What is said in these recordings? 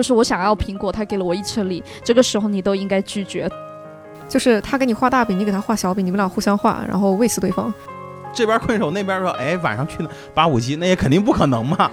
就是我想要苹果，他给了我一车梨，这个时候你都应该拒绝。就是他给你画大饼，你给他画小饼，你们俩互相画，然后喂死对方。这边困手，那边说，哎，晚上去呢，八五七，那也肯定不可能嘛。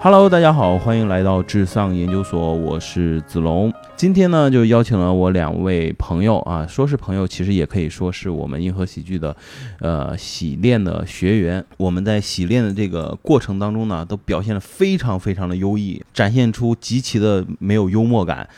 Hello，大家好，欢迎来到智丧研究所，我是子龙。今天呢，就邀请了我两位朋友啊，说是朋友，其实也可以说是我们硬核喜剧的，呃，洗练的学员。我们在洗练的这个过程当中呢，都表现得非常非常的优异，展现出极其的没有幽默感。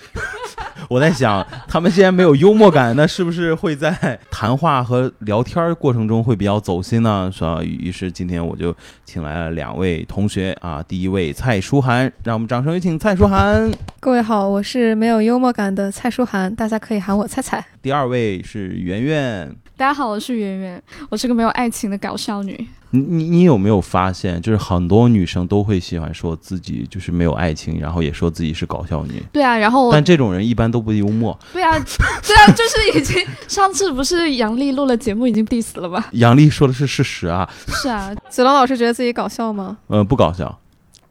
我在想，他们既然没有幽默感，那是不是会在谈话和聊天过程中会比较走心呢？是吧？于是今天我就请来了两位同学啊，第一位蔡书涵，让我们掌声有请蔡书涵。各位好，我是没有幽默感的蔡书涵，大家可以喊我蔡蔡。第二位是圆圆。大家好，我是圆圆，我是个没有爱情的搞笑女。你你你有没有发现，就是很多女生都会喜欢说自己就是没有爱情，然后也说自己是搞笑女。对啊，然后但这种人一般都不幽默。对啊，对啊，就是已经上次不是杨笠录了节目已经 diss 了吧？杨笠说的是事实啊。是啊，子龙老师觉得自己搞笑吗？嗯，不搞笑。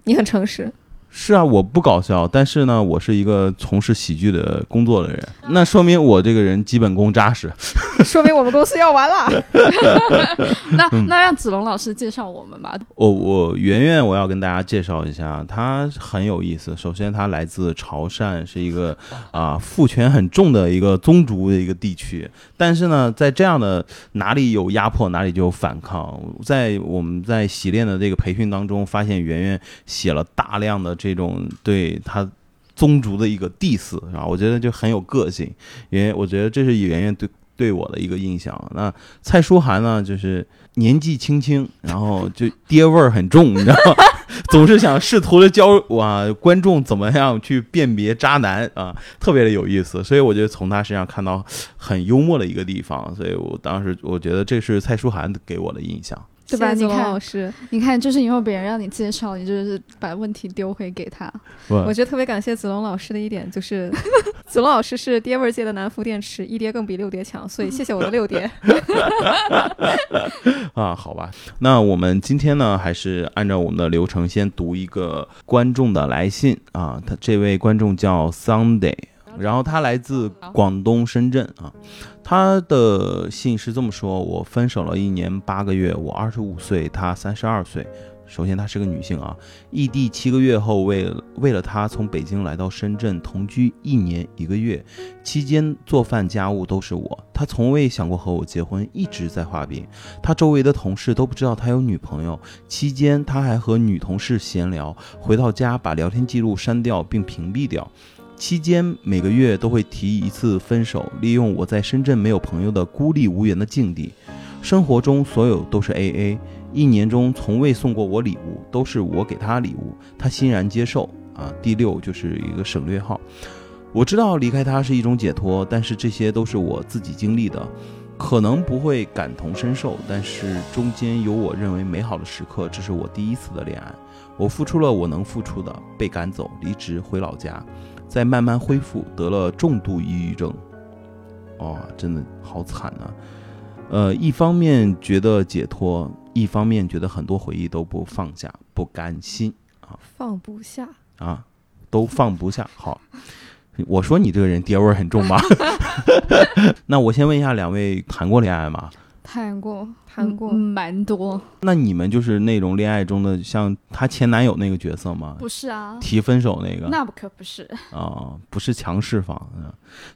你很诚实。是啊，我不搞笑，但是呢，我是一个从事喜剧的工作的人，那说明我这个人基本功扎实，说明我们公司要完了。那那让子龙老师介绍我们吧。我我圆圆，我要跟大家介绍一下，她很有意思。首先，她来自潮汕，是一个啊父权很重的一个宗族的一个地区。但是呢，在这样的哪里有压迫，哪里就有反抗。在我们在洗练的这个培训当中，发现圆圆写了大量的。这种对他宗族的一个 diss 啊，我觉得就很有个性，因为我觉得这是圆圆对对我的一个印象。那蔡书涵呢，就是年纪轻轻，然后就爹味儿很重，你知道吗？总是想试图的教哇观众怎么样去辨别渣男啊，特别的有意思。所以我觉得从他身上看到很幽默的一个地方，所以我当时我觉得这是蔡书涵给我的印象。对吧？你看，老师，你看，就是因为别人让你介绍，你就是把问题丢回给他。我觉得特别感谢子龙老师的一点就是，子龙老师是爹味儿界的南孚电池，一爹更比六爹强，所以谢谢我的六爹。啊，好吧，那我们今天呢，还是按照我们的流程，先读一个观众的来信啊。他这位观众叫 Sunday。然后他来自广东深圳啊，他的信是这么说：我分手了一年八个月，我二十五岁，他三十二岁。首先，她是个女性啊，异地七个月后，为了为了她从北京来到深圳同居一年一个月，期间做饭家务都是我。她从未想过和我结婚，一直在画饼。她周围的同事都不知道她有女朋友。期间，她还和女同事闲聊，回到家把聊天记录删掉并屏蔽掉。期间每个月都会提一次分手，利用我在深圳没有朋友的孤立无援的境地。生活中所有都是 A A，一年中从未送过我礼物，都是我给他礼物，他欣然接受。啊，第六就是一个省略号。我知道离开他是一种解脱，但是这些都是我自己经历的，可能不会感同身受，但是中间有我认为美好的时刻。这是我第一次的恋爱，我付出了我能付出的，被赶走，离职回老家。在慢慢恢复，得了重度抑郁症，哦，真的好惨啊！呃，一方面觉得解脱，一方面觉得很多回忆都不放下，不甘心啊，放不下啊，都放不下。好，我说你这个人爹味儿很重吧？那我先问一下两位，谈过恋爱吗？谈过。谈过蛮多，那你们就是那种恋爱中的像她前男友那个角色吗？不是啊，提分手那个，那不可不是啊，不是强势方。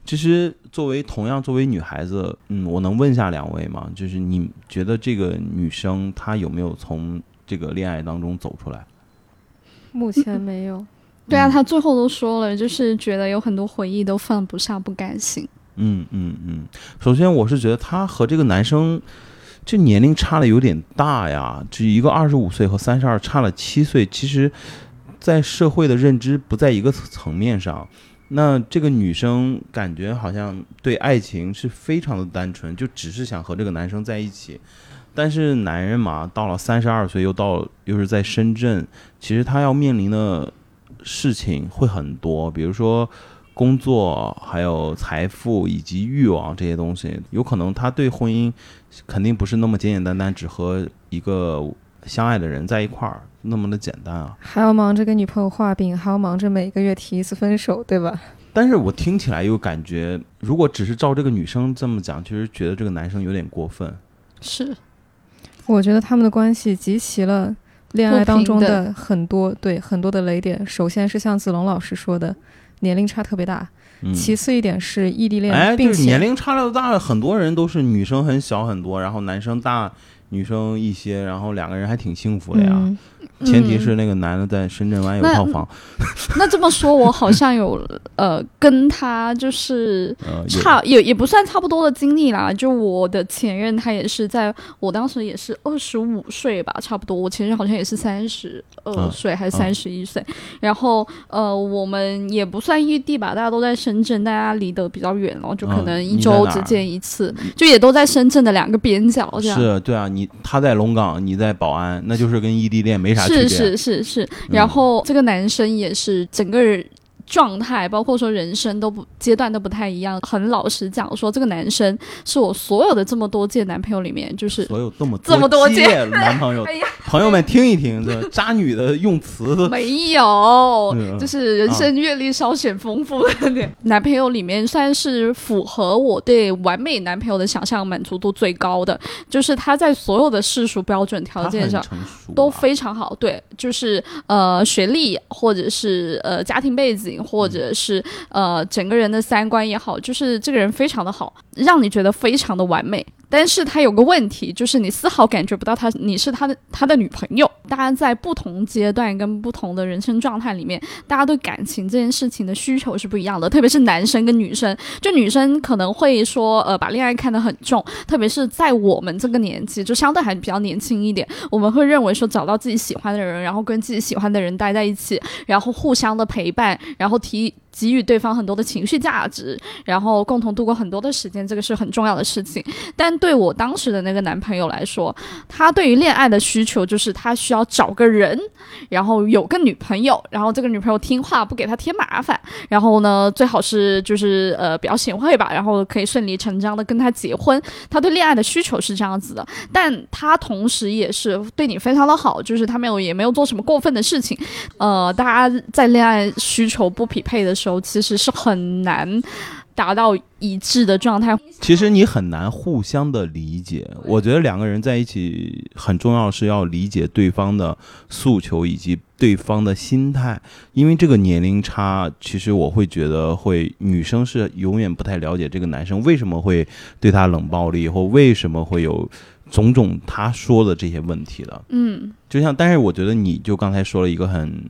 其实作为同样作为女孩子，嗯，我能问一下两位吗？就是你觉得这个女生她有没有从这个恋爱当中走出来？目前没有。对啊，她最后都说了，就是觉得有很多回忆都放不下，不甘心。嗯嗯嗯。首先，我是觉得她和这个男生。这年龄差的有点大呀，这一个二十五岁和三十二差了七岁，其实，在社会的认知不在一个层面上。那这个女生感觉好像对爱情是非常的单纯，就只是想和这个男生在一起。但是男人嘛，到了三十二岁又到又是在深圳，其实他要面临的事情会很多，比如说。工作还有财富以及欲望这些东西，有可能他对婚姻肯定不是那么简简单单，只和一个相爱的人在一块儿那么的简单啊。还要忙着给女朋友画饼，还要忙着每个月提一次分手，对吧？但是我听起来又感觉，如果只是照这个女生这么讲，其实觉得这个男生有点过分。是我觉得他们的关系集齐了恋爱当中的很多对很多的雷点。首先是像子龙老师说的，年龄差特别大；嗯，其次一点是异地恋，哎，并且就是年龄差的大，很多人都是女生很小很多，然后男生大，女生一些，然后两个人还挺幸福的呀。嗯，前提是那个男的在深圳湾有套房，那这么说，我好像有呃跟他就是差也也不算差不多的经历啦。就我的前任，他也是在我当时也是二十五岁吧，差不多。我前任好像也是三十二嗯岁还是嗯三十一岁。然后呃，我们也不算异地吧，大家都在深圳，大家离得比较远哦，就可嗯能一周只见一次，就也都在深圳的两个边角这样。是，对啊，你他在龙岗，你在宝安，那就是跟异地恋没啥。是是是是，嗯。然后这个男生也是整个人状态，包括说人生都不阶段都不太一样。很老实讲，说这个男生是我所有的这么多届男朋友里面，就是所有这么这么多届届男朋友 哎，呀，朋友们听一听，这渣女的用词 没有嗯，就是人生阅历稍显丰富的点。男朋友里面算是符合我对完美男朋友的想象满足度最高的，就是他在所有的世俗标准条件上。啊，都非常好，对，就是呃学历或者是呃家庭背景，或者是呃整个人的三观也好，就是这个人非常的好，让你觉得非常的完美。但是他有个问题，就是你丝毫感觉不到他你是他的他的女朋友。大家在不同阶段跟不同的人生状态里面，大家对感情这件事情的需求是不一样的，特别是男生跟女生。就女生可能会说，呃，把恋爱看得很重，特别是在我们这个年纪，就相对还比较年轻一点，我们会认为说找到自己喜欢的人，然后跟自己喜欢的人待在一起，然后互相的陪伴，然后提给予对方很多的情绪价值，然后共同度过很多的时间，这个是很重要的事情。但对我当时的那个男朋友来说，他对于恋爱的需求就是他需要找个人，然后有个女朋友，然后这个女朋友听话，不给他添麻烦，然后呢，最好是就是呃比较贤惠吧，然后可以顺理成章的跟他结婚。他对恋爱的需求是这样子的，但他同时也是对你非常的好，就是他没有也没有做什么过分的事情。呃，大家在恋爱需求不匹配的时候，其实是很难达到一致的状态。其实你很难互相的理解。我觉得两个人在一起很重要是要理解对方的诉求以及对方的心态，因为这个年龄差，其实我会觉得会女生是永远不太了解这个男生为什么会对他冷暴力，或为什么会有种种他说的这些问题的。嗯，就像，但是我觉得你就刚才说了一个很，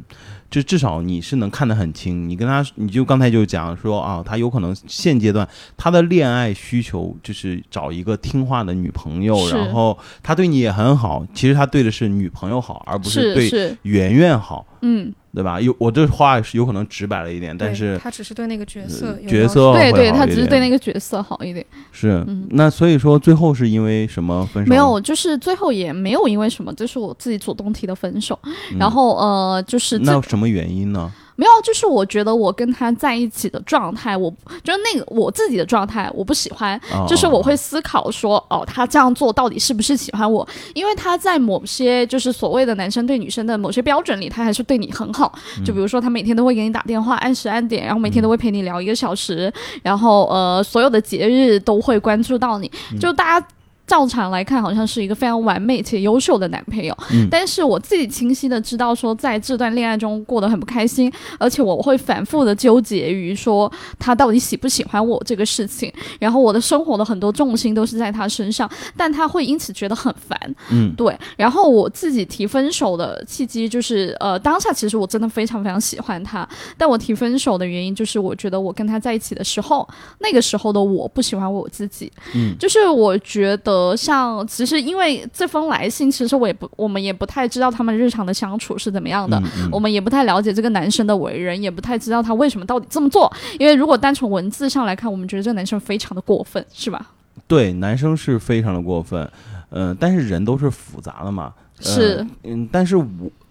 就至少你是能看得很清。你跟他，你就刚才就讲说啊，他有可能现阶段他的恋爱需求就是找一个听话的女朋友，然后他对你也很好，其实他对的是女朋友好，而不是对，圆圆好，嗯，对吧？有我这话是有可能直白了一点，但是他只是对那个角色角色对对，他只是对那个角色好一点。是嗯那所以说最后是因为什么分手？没有，就是最后也没有因为什么，这是我自己主动提的分手。嗯，然后呃，就是那什么原因呢？没有，就是我觉得我跟他在一起的状态，我就是那个我自己的状态，我不喜欢。哦就是我会思考说，哦，他这样做到底是不是喜欢我？因为他在某些就是所谓的男生对女生的某些标准里，他还是对你很好。嗯就比如说，他每天都会给你打电话，按时按点，然后每天都会陪你聊一个小时，然后呃，所有的节日都会关注到你。嗯就大家。照常来看，好像是一个非常完美且优秀的男朋友，嗯。但是我自己清晰的知道，说在这段恋爱中过得很不开心，而且我会反复的纠结于说他到底喜不喜欢我这个事情，然后我的生活的很多重心都是在他身上，但他会因此觉得很烦，嗯。对。然后我自己提分手的契机就是，呃，当下其实我真的非常非常喜欢他，但我提分手的原因就是我觉得我跟他在一起的时候，那个时候的我不喜欢我自己，嗯。就是我觉得像其实因为这封来信，其实我也不我们也不太知道他们日常的相处是怎么样的。嗯嗯我们也不太了解这个男生的为人，也不太知道他为什么到底这么做。因为如果单从文字上来看，我们觉得这个男生非常的过分，是吧？对，男生是非常的过分，嗯、但是人都是复杂的嘛，呃是，嗯，但是我，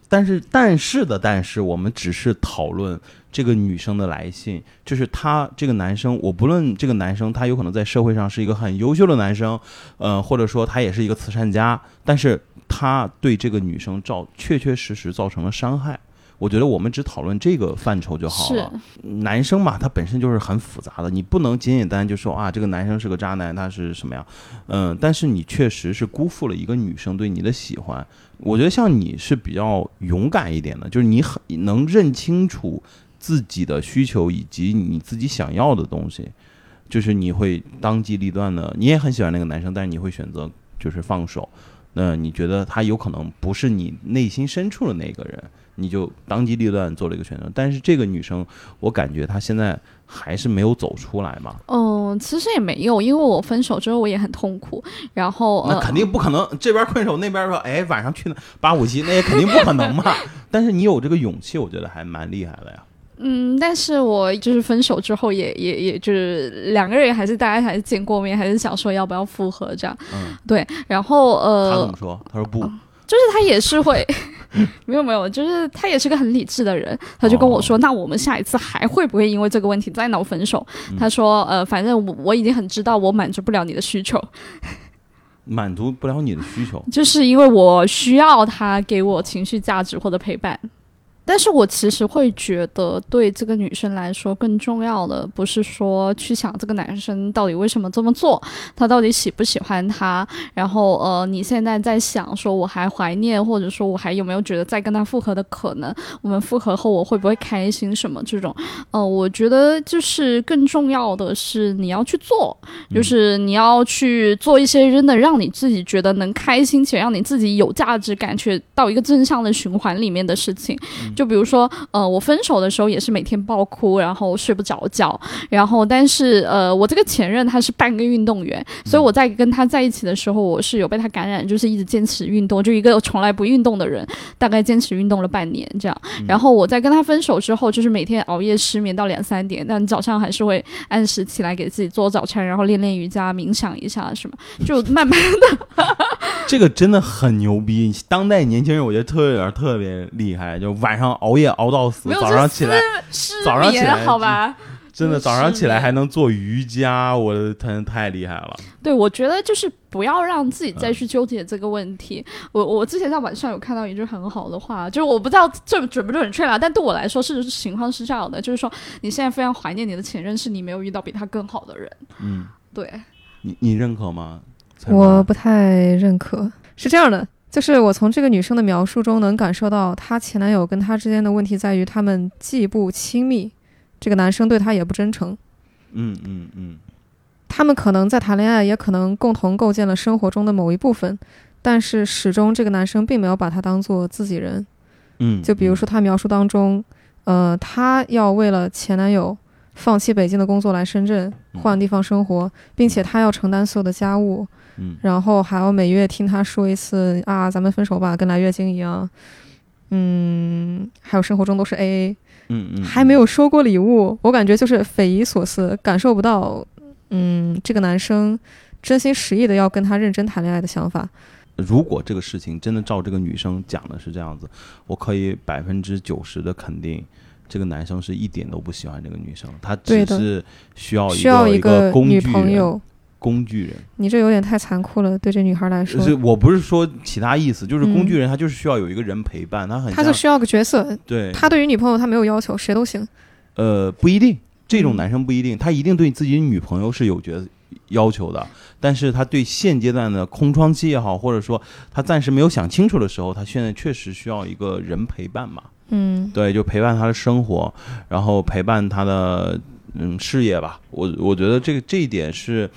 但是，但是的，但是，我们只是讨论这个女生的来信，就是他这个男生，我不论这个男生，他有可能在社会上是一个很优秀的男生，呃，或者说他也是一个慈善家，但是他对这个女生造确确实实造成了伤害。我觉得我们只讨论这个范畴就好了。男生嘛，他本身就是很复杂的，你不能简简单单就说啊，这个男生是个渣男，他是什么样？嗯，但是你确实是辜负了一个女生对你的喜欢。我觉得像你是比较勇敢一点的，就是你很能认清楚自己的需求以及你自己想要的东西，就是你会当机立断的。你也很喜欢那个男生，但是你会选择就是放手。那你觉得他有可能不是你内心深处的那个人？你就当机立断做了一个选择，但是这个女生，我感觉她现在还是没有走出来嘛。嗯，其实也没有，因为我分手之后我也很痛苦，然后那肯定不可能，这边分手那边说，哎，晚上去那八五七，那也肯定不可能嘛。但是你有这个勇气，我觉得还蛮厉害的呀。嗯，但是我就是分手之后也也也就是两个人还是大家还是见过面，还是想说要不要复合这样。嗯，对，然后呃，他怎么说？他说不。就是他也是会，没有没有，就是他也是个很理智的人，他就跟我说，那我们下一次还会不会因为这个问题再闹分手？他说，呃，反正我我已经很知道我满足不了你的需求，满足不了你的需求，就是因为我需要他给我情绪价值或者陪伴。但是我其实会觉得，对这个女生来说，更重要的不是说去想这个男生到底为什么这么做，他到底喜不喜欢她，然后呃，你现在在想说我还怀念，或者说我还有没有觉得再跟他复合的可能？我们复合后我会不会开心什么这种？呃，我觉得就是更重要的是你要去做，就是你要去做一些真的让你自己觉得能开心且让你自己有价值感，去到一个正向的循环里面的事情。就比如说，呃，我分手的时候也是每天爆哭，然后睡不着觉，然后但是，呃，我这个前任他是半个运动员，所以我在跟他在一起的时候，我是有被他感染，就是一直坚持运动，就一个从来不运动的人，大概坚持运动了半年这样。然后我在跟他分手之后，就是每天熬夜失眠到两三点，但早上还是会按时起来给自己做早餐，然后练练瑜伽、冥想一下什么，就慢慢的。这个真的很牛逼，当代年轻人我觉得特别特别厉害，就晚上。熬夜熬到死，早上起来，早上起来，好吧，真的早上起来还能做瑜伽，我的天，太厉害了。对，我觉得就是不要让自己再去纠结这个问题。我我之前在网上有看到一句很好的话，就是我不知道这准不准确啦，但对我来说是情况是这样的，就是说你现在非常怀念你的前任，是你没有遇到比他更好的人。嗯，对。你你认可吗？我不太认可。是这样的。就是我从这个女生的描述中能感受到，她前男友跟她之间的问题在于，他们既不亲密，这个男生对她也不真诚。嗯嗯嗯。他们可能在谈恋爱，也可能共同构建了生活中的某一部分，但是始终这个男生并没有把她当做自己人。嗯。就比如说她描述当中，呃，她要为了前男友放弃北京的工作来深圳换地方生活，并且她要承担所有的家务。嗯，然后还要每月听他说一次啊，咱们分手吧，跟来月经一样。嗯，还有生活中都是 AA，嗯嗯，还没有收过礼物，我感觉就是匪夷所思，感受不到，嗯，这个男生真心实意的要跟他认真谈恋爱的想法。如果这个事情真的照这个女生讲的是这样子，我可以百分之九十的肯定，这个男生是一点都不喜欢这个女生，他只是需要需要一个女朋友。工具人，你这有点太残酷了，对这女孩来说。是我不是说其他意思，就是工具人，他就是需要有一个人陪伴，他很，他就需要个角色。对，他对于女朋友他没有要求，谁都行。呃，不一定，这种男生不一定，他一定对自己女朋友是有角要求的，但是他对现阶段的空窗期也好，或者说他暂时没有想清楚的时候，他现在确实需要一个人陪伴嘛。嗯，对，就陪伴他的生活，然后陪伴他的嗯事业吧。我我觉得这个这一点是。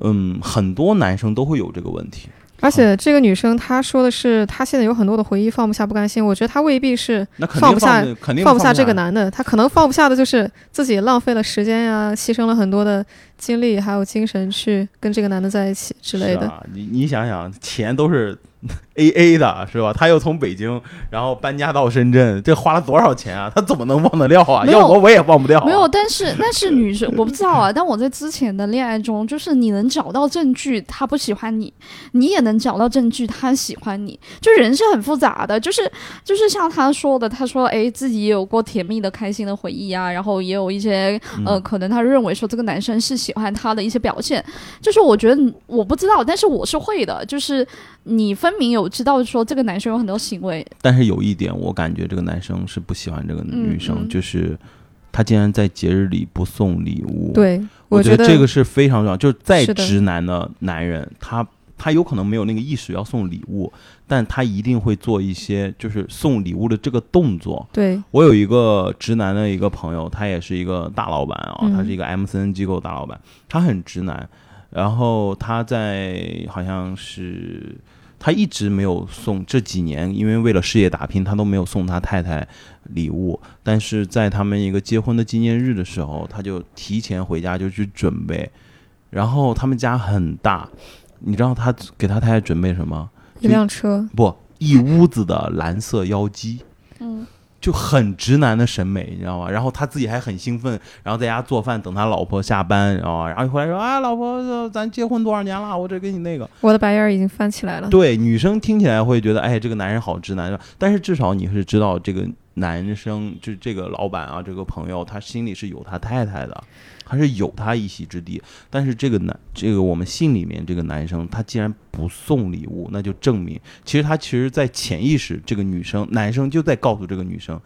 嗯，很多男生都会有这个问题，而且这个女生她说的是，她现在有很多的回忆放不下、不甘心。我觉得她未必是放不下，肯定放不下这个男的，她可能放不下的就是自己浪费了时间呀，牺牲了很多的精力还有精神去跟这个男的在一起之类的。你你想想，钱都是。A A 的是吧？他又从北京，然后搬家到深圳，这花了多少钱啊？他怎么能忘得掉啊？要我我也忘不掉。没有，但是但是女生我不知道啊。但我在之前的恋爱中，就是你能找到证据他不喜欢你，你也能找到证据他喜欢你。就人是很复杂的，就是就是像他说的，他说哎自己也有过甜蜜的、开心的回忆啊，然后也有一些呃，可能他认为说这个男生是喜。喜欢他的一些表现。就是我觉得我不知道，但是我是会的。就是你分明有知道说这个男生有很多行为，但是有一点，我感觉这个男生是不喜欢这个女生，嗯嗯就是他竟然在节日里不送礼物。，对，我觉得这个是非常重要。就是再直男的男人，他他有可能没有那个意识要送礼物，但他一定会做一些就是送礼物的这个动作。对，我有一个直男的一个朋友，他也是一个大老板啊，嗯。他是一个 MCN 机构大老板，他很直男，然后他在好像是他一直没有送这几年，因为为了事业打拼，他都没有送他太太礼物，但是在他们一个结婚的纪念日的时候，他就提前回家就去准备，然后他们家很大，你知道他给他太太准备什么？一辆车，不，一屋子的蓝色妖姬。嗯，就很直男的审美，你知道吗？然后他自己还很兴奋，然后在家做饭等他老婆下班，然后然后一回来说啊，老婆，呃咱结婚多少年了？我这给你那个。我的白眼儿已经翻起来了。对，女生听起来会觉得，哎，这个男人好直男，但是至少你是知道这个男生，就这个老板啊，这个朋友，他心里是有他太太的，他是有他一席之地。但是这个男，这个我们信里面这个男生，他既然不送礼物，那就证明，其实他其实，在潜意识，这个女生男生就在告诉这个女生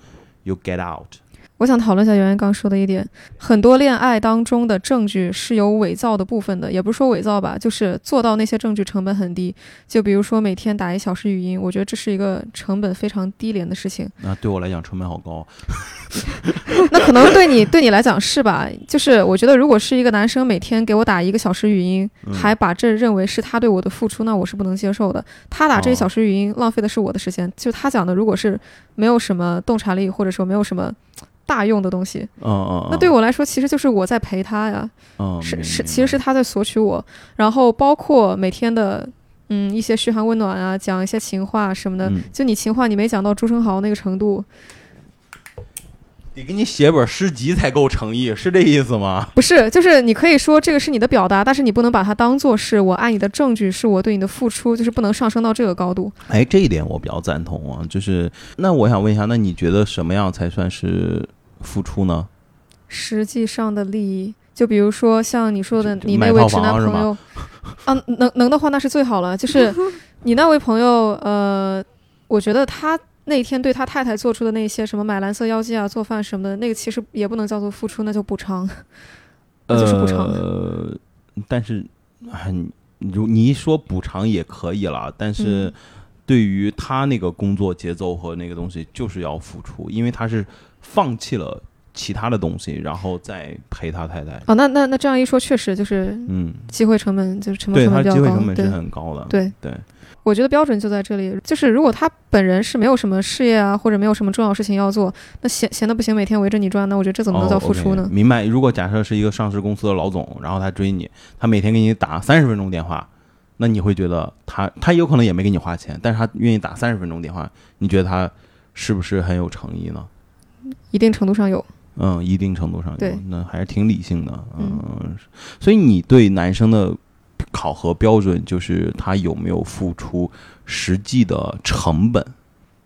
，you get out。我想讨论一下圆圆刚说的一点，很多恋爱当中的证据是有伪造的部分的，也不是说伪造吧，就是做到那些证据成本很低。就比如说每天打一小时语音，我觉得这是一个成本非常低廉的事情。那对我来讲成本好高。那可能对你对你来讲是吧？就是我觉得如果是一个男生每天给我打一个小时语音，嗯还把这认为是他对我的付出，那我是不能接受的。他打这一哦小时语音，浪费的是我的时间。就他讲的，如果是没有什么洞察力，或者说没有什么大用的东西，嗯嗯，那对我来说，其实就是我在陪他呀，嗯，是是，其实是他在索取我，然后包括每天的嗯一些嘘寒问暖啊，讲一些情话什么的。嗯。就你情话你没讲到朱生豪那个程度，得给你写本诗集才够诚意，是这意思吗？不是，就是你可以说这个是你的表达，但是你不能把它当做是我爱你的证据，是我对你的付出，就是不能上升到这个高度。哎，这一点我比较赞同啊。就是，那我想问一下，那你觉得什么样才算是付出呢？实际上的利益，就比如说像你说的，你那位直男朋友，啊，能能的话那是最好了。就是你那位朋友，呃，我觉得他那天对他太太做出的那些什么买蓝色妖姬啊、做饭什么的，那个其实也不能叫做付出，那就补偿。那就是补偿呃，但是很，如你一说补偿也可以了，但是嗯对于他那个工作节奏和那个东西，就是要付出，因为他是放弃了其他的东西，然后再陪他太太。哦，那那那这样一说，确实就是嗯，机会成本，就是成本成本比较高。机会成本是很高的。对对，我觉得标准就在这里，就是如果他本人是没有什么事业啊，或者没有什么重要事情要做，那闲闲的不行，每天围着你转，那我觉得这怎么能叫哦付出呢？明白。如果假设是一个上市公司的老总，然后他追你，他每天给你打三十分钟电话，那你会觉得他他有可能也没给你花钱，但是他愿意打三十分钟电话，你觉得他是不是很有诚意呢？一定程度上有。嗯，一定程度上有对，那还是挺理性的。嗯，所以你对男生的考核标准就是他有没有付出实际的成本，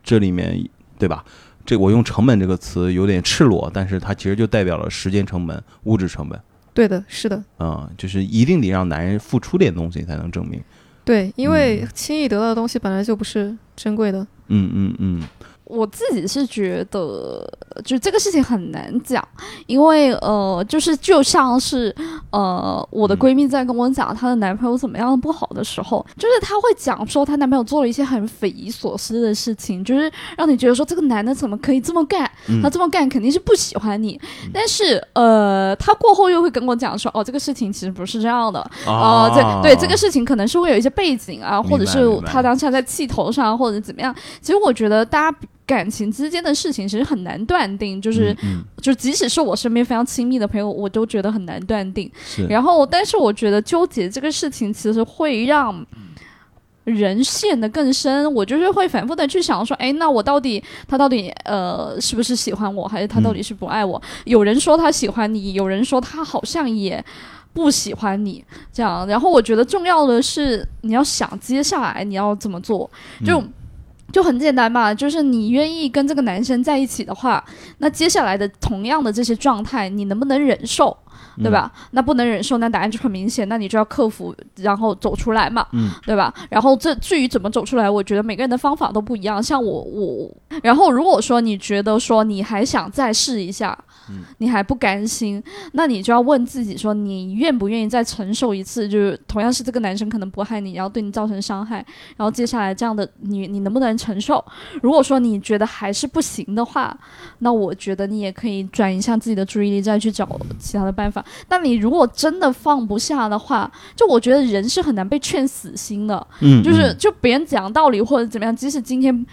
这里面对吧？这我用成本这个词有点赤裸，但是它其实就代表了时间成本、物质成本。对的，是的，嗯，就是一定得让男人付出点东西才能证明。对，因为嗯轻易得到的东西本来就不是珍贵的。嗯嗯嗯，我自己是觉得，就这个事情很难讲，因为呃，就是就像是呃，我的嗯闺蜜在跟我讲她的男朋友怎么样不好的时候，就是她会讲说她男朋友做了一些很匪夷所思的事情，就是让你觉得说这个男的怎么可以这么干？嗯。他这么干肯定是不喜欢你，但是呃，他过后又会跟我讲说，哦，这个事情其实不是这样的，哦，啊这对这个事情可能是会有一些背景啊，或者是他当下在气头上，或者怎么样。其实我觉得大家感情之间的事情其实很难断定，就是、嗯嗯就即使是我身边非常亲密的朋友，我都觉得很难断定。然后，但是我觉得纠结这个事情其实会让。人陷得更深，我就是会反复的去想说，哎，那我到底他到底呃是不是喜欢我，还是他到底是不爱我？有人说他喜欢你，有人说他好像也不喜欢你，这样。然后我觉得重要的是你要想接下来你要怎么做，就。嗯就很简单嘛，就是你愿意跟这个男生在一起的话，那接下来的同样的这些状态，你能不能忍受？对吧？那不能忍受，那答案就很明显，那你就要克服，然后走出来嘛，嗯对吧？然后这至于怎么走出来，我觉得每个人的方法都不一样。像我我，然后如果说你觉得说你还想再试一下，嗯你还不甘心，那你就要问自己说，你愿不愿意再承受一次？就是同样是这个男生可能不害你，然后对你造成伤害，然后接下来这样的你你能不能承受？如果说你觉得还是不行的话，那我觉得你也可以转移一下自己的注意力，再去找其他的办法。但你如果真的放不下的话，就我觉得人是很难被劝死心的。嗯，就是嗯就别人讲道理或者怎么样，即使今天。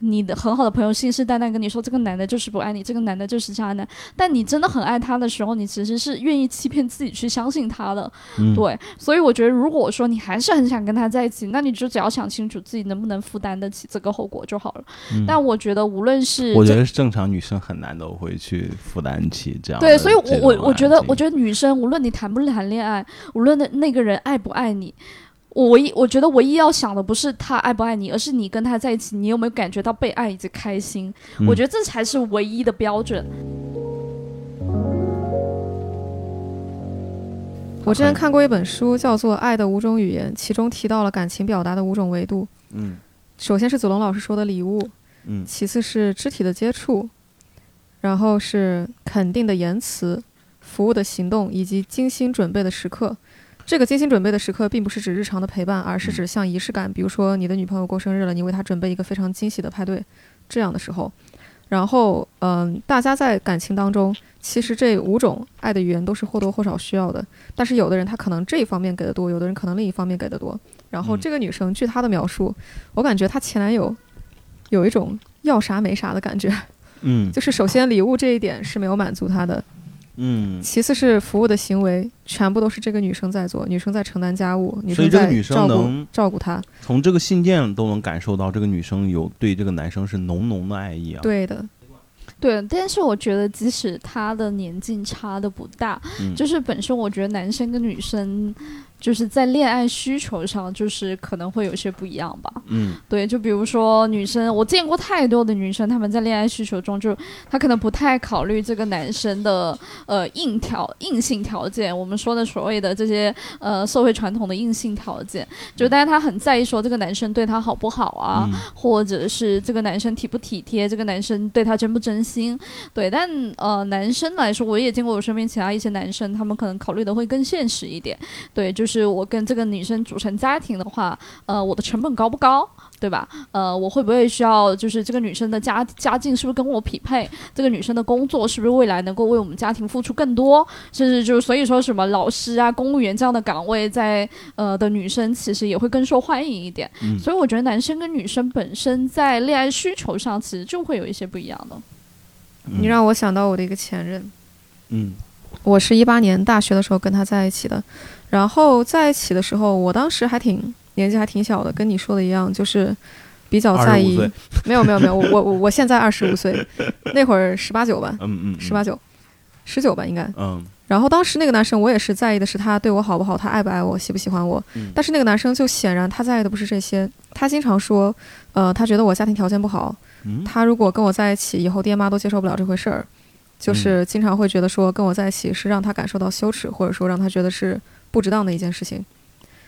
你的很好的朋友信誓旦旦跟你说这个男的就是不爱你，这个男的就是渣男，但你真的很爱他的时候，你其实是愿意欺骗自己去相信他的，嗯。对。所以我觉得，如果说你还是很想跟他在一起，那你就只要想清楚自己能不能负担得起这个后果就好了。嗯。但我觉得，无论是我觉得正常女生很难都会去负担起这样对，所以我我我觉得，我觉得女生无论你谈不谈恋爱，无论那那个人爱不爱你，我唯一我觉得唯一要想的不是他爱不爱你，而是你跟他在一起，你有没有感觉到被爱以及开心？嗯我觉得这才是唯一的标准。我之前看过一本书，叫做《爱的五种语言》，其中提到了感情表达的五种维度。嗯首先是子龙老师说的礼物，嗯其次是肢体的接触，然后是肯定的言辞、服务的行动以及精心准备的时刻。这个精心准备的时刻，并不是指日常的陪伴，而是指像仪式感，比如说你的女朋友过生日了，你为她准备一个非常惊喜的派对，这样的时候。然后，嗯，大家在感情当中，其实这五种爱的语言都是或多或少需要的。但是有的人他可能这一方面给的多，有的人可能另一方面给的多。然后嗯这个女生，据她的描述，我感觉她前男友有一种要啥没啥的感觉。嗯就是首先礼物这一点是没有满足她的，嗯，其次是服务的行为全部都是这个女生在做，女生在承担家务，女生在所以这个女生照顾能照顾他。从这个信件都能感受到这个女生有对这个男生是浓浓的爱意啊。，对的，对，但是我觉得即使他的年纪差的不大，嗯就是本身我觉得男生跟女生就是在恋爱需求上，就是可能会有些不一样吧。嗯。对，就比如说女生，我见过太多的女生，她们在恋爱需求中就，她可能不太考虑这个男生的呃硬条硬性条件，我们说的所谓的这些呃社会传统的硬性条件，就但是她很在意说这个男生对她好不好啊，嗯。或者是这个男生体不体贴，这个男生对她真不真心，对，但呃男生来说，我也见过我身边其他一些男生，他们可能考虑的会更现实一点，对，就是我跟这个女生组成家庭的话，呃，我的成本高不高？对吧？呃，我会不会需要就是这个女生的家家境是不是跟我匹配？这个女生的工作是不是未来能够为我们家庭付出更多？甚至就是所以说什么老师啊、公务员这样的岗位在呃的女生其实也会更受欢迎一点。嗯所以我觉得男生跟女生本身在恋爱需求上其实就会有一些不一样的。你让我想到我的一个前任，嗯我是一八年大学的时候跟他在一起的，然后在一起的时候，我当时还挺年纪还挺小的，跟你说的一样，就是比较在意。没有没有没有，我我我我现在二十五岁，那会儿十八九吧，嗯嗯，十八九，十九吧应该。嗯。然后当时那个男生，我也是在意的是他对我好不好，他爱不爱我，喜不喜欢我。嗯。但是那个男生就显然他在意的不是这些，他经常说，呃，他觉得我家庭条件不好，嗯。他如果跟我在一起，以后爹妈都接受不了这回事儿，嗯就是经常会觉得说跟我在一起是让他感受到羞耻，或者说让他觉得是不值当的一件事情。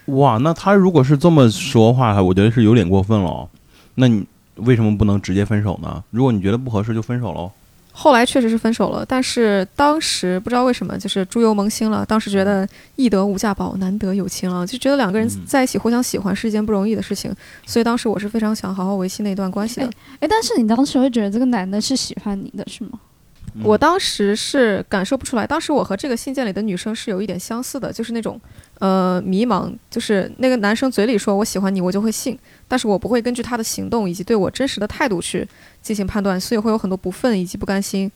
哇，那他如果是这么说话，我觉得是有点过分了哦。那你为什么不能直接分手呢？如果你觉得不合适，就分手喽。后来确实是分手了，但是当时不知道为什么就是猪油蒙心了，当时觉得易得无价宝，难得有情郎，就觉得两个人嗯在一起互相喜欢是一件不容易的事情，所以当时我是非常想好好维系那段关系的。哎，但是你当时会觉得这个男的是喜欢你的，是吗？我当时是感受不出来，当时我和这个信件里的女生是有一点相似的，就是那种呃迷茫，就是那个男生嘴里说我喜欢你，我就会信，但是我不会根据他的行动以及对我真实的态度去进行判断，所以会有很多不忿以及不甘心，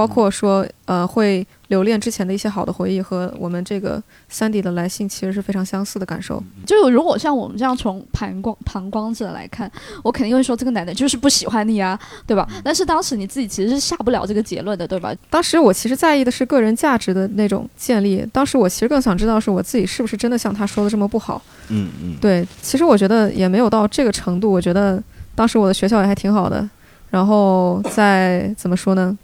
包括说呃会留恋之前的一些好的回忆和我们这个三 D 的来信其实是非常相似的感受。就如果像我们这样从旁观旁观者来看，我肯定会说这个男的就是不喜欢你啊，对吧？但是当时你自己其实是下不了这个结论的，对吧？当时我其实在意的是个人价值的那种建立，当时我其实更想知道是我自己是不是真的像他说的这么不好。嗯嗯，对，其实我觉得也没有到这个程度。我觉得当时我的学校也还挺好的，然后在怎么说呢？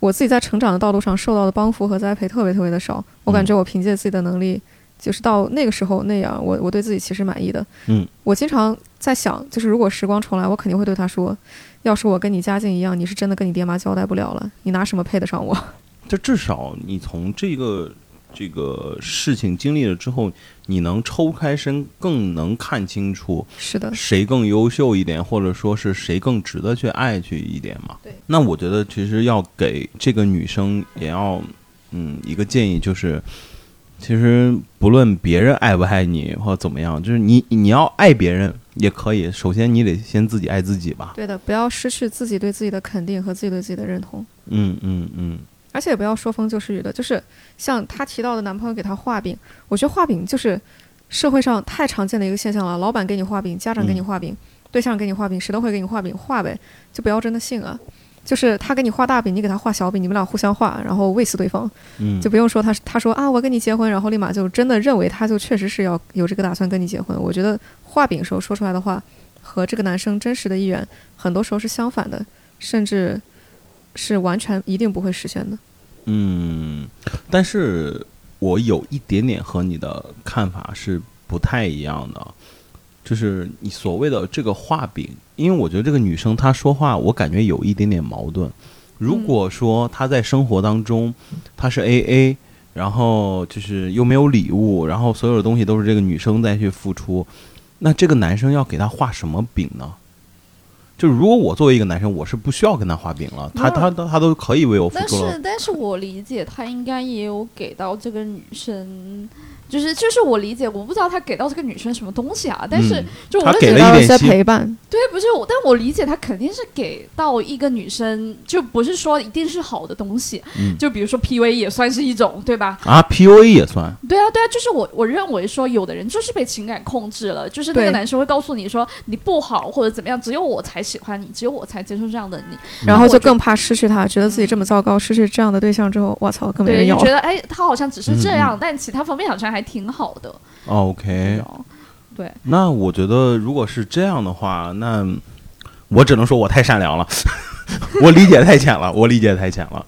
我自己在成长的道路上受到的帮扶和栽培特别特别的少。我感觉我凭借自己的能力，就是到那个时候那样，我我对自己其实满意的。嗯，我经常在想，就是如果时光重来，我肯定会对他说，要是我跟你家境一样，你是真的跟你爹妈交代不了了，你拿什么配得上我？就至少你从这个这个事情经历了之后，你能抽开身，更能看清楚是的，谁更优秀一点，或者说是谁更值得去爱去一点嘛。对。那我觉得其实要给这个女生也要嗯一个建议，就是其实不论别人爱不爱你或怎么样，就是你你要爱别人也可以，首先你得先自己爱自己吧。对的，不要失去自己对自己的肯定和自己对自己的认同。嗯嗯嗯。而且也不要说风就是雨的，就是像她提到的男朋友给她画饼，我觉得画饼就是社会上太常见的一个现象了。老板给你画饼，家长给你画饼，对象给你画饼，谁都会给你画饼，画呗，就不要真的信啊。就是他给你画大饼，你给他画小饼，你们俩互相画，然后喂死对方，嗯，就不用说他他说啊我跟你结婚，然后立马就真的认为他就确实是要有这个打算跟你结婚。我觉得画饼时候说出来的话和这个男生真实的意愿很多时候是相反的，甚至。是完全一定不会实现的。嗯，但是我有一点点和你的看法是不太一样的，就是你所谓的这个画饼，因为我觉得这个女生她说话，我感觉有一点点矛盾。如果说她在生活当中她是 A A，然后就是又没有礼物，然后所有的东西都是这个女生在去付出，那这个男生要给她画什么饼呢？就是如果我作为一个男生，我是不需要跟他画饼了，他他他都可以为我付出了。但是，但是我理解他应该也有给到这个女生。就是就是我理解，我不知道他给到这个女生什么东西啊，但是就我给了一些陪伴。对，不是我，但我理解他肯定是给到一个女生，就不是说一定是好的东西。嗯，就比如说 P U A 也算是一种，对吧？啊，P U A 也算。对啊，对啊，就是我我认为说，有的人就是被情感控制了，就是那个男生会告诉你说你不好或者怎么样，只有我才喜欢你，只有我才接受这样的你，然后就更怕失去他，觉得自己这么糟糕，失去这样的对象之后，我操，更没人要。觉得哎，他好像只是这样，但其他方面好像还挺好的。OK，对，那我觉得如果是这样的话，那我只能说我太善良了，我理解太浅了，我理解太浅了。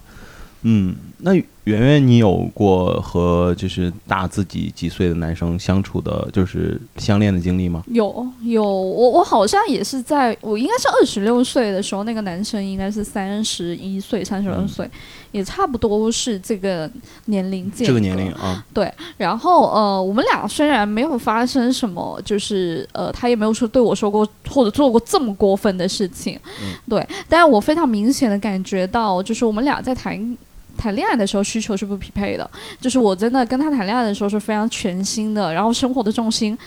嗯，那圆圆，你有过和就是大自己几岁的男生相处的，就是相恋的经历吗？有有，我我好像也是在我应该是二十六岁的时候，那个男生应该是三十一岁、三十二岁。也差不多是这个年龄间，这个年龄啊，对。然后呃，我们俩虽然没有发生什么，就是呃，他也没有说对我说过或者做过这么过分的事情，对。但是我非常明显的感觉到，就是我们俩在谈谈恋爱的时候需求是不匹配的。就是我真的跟他谈恋爱的时候是非常全新的，然后生活的重心。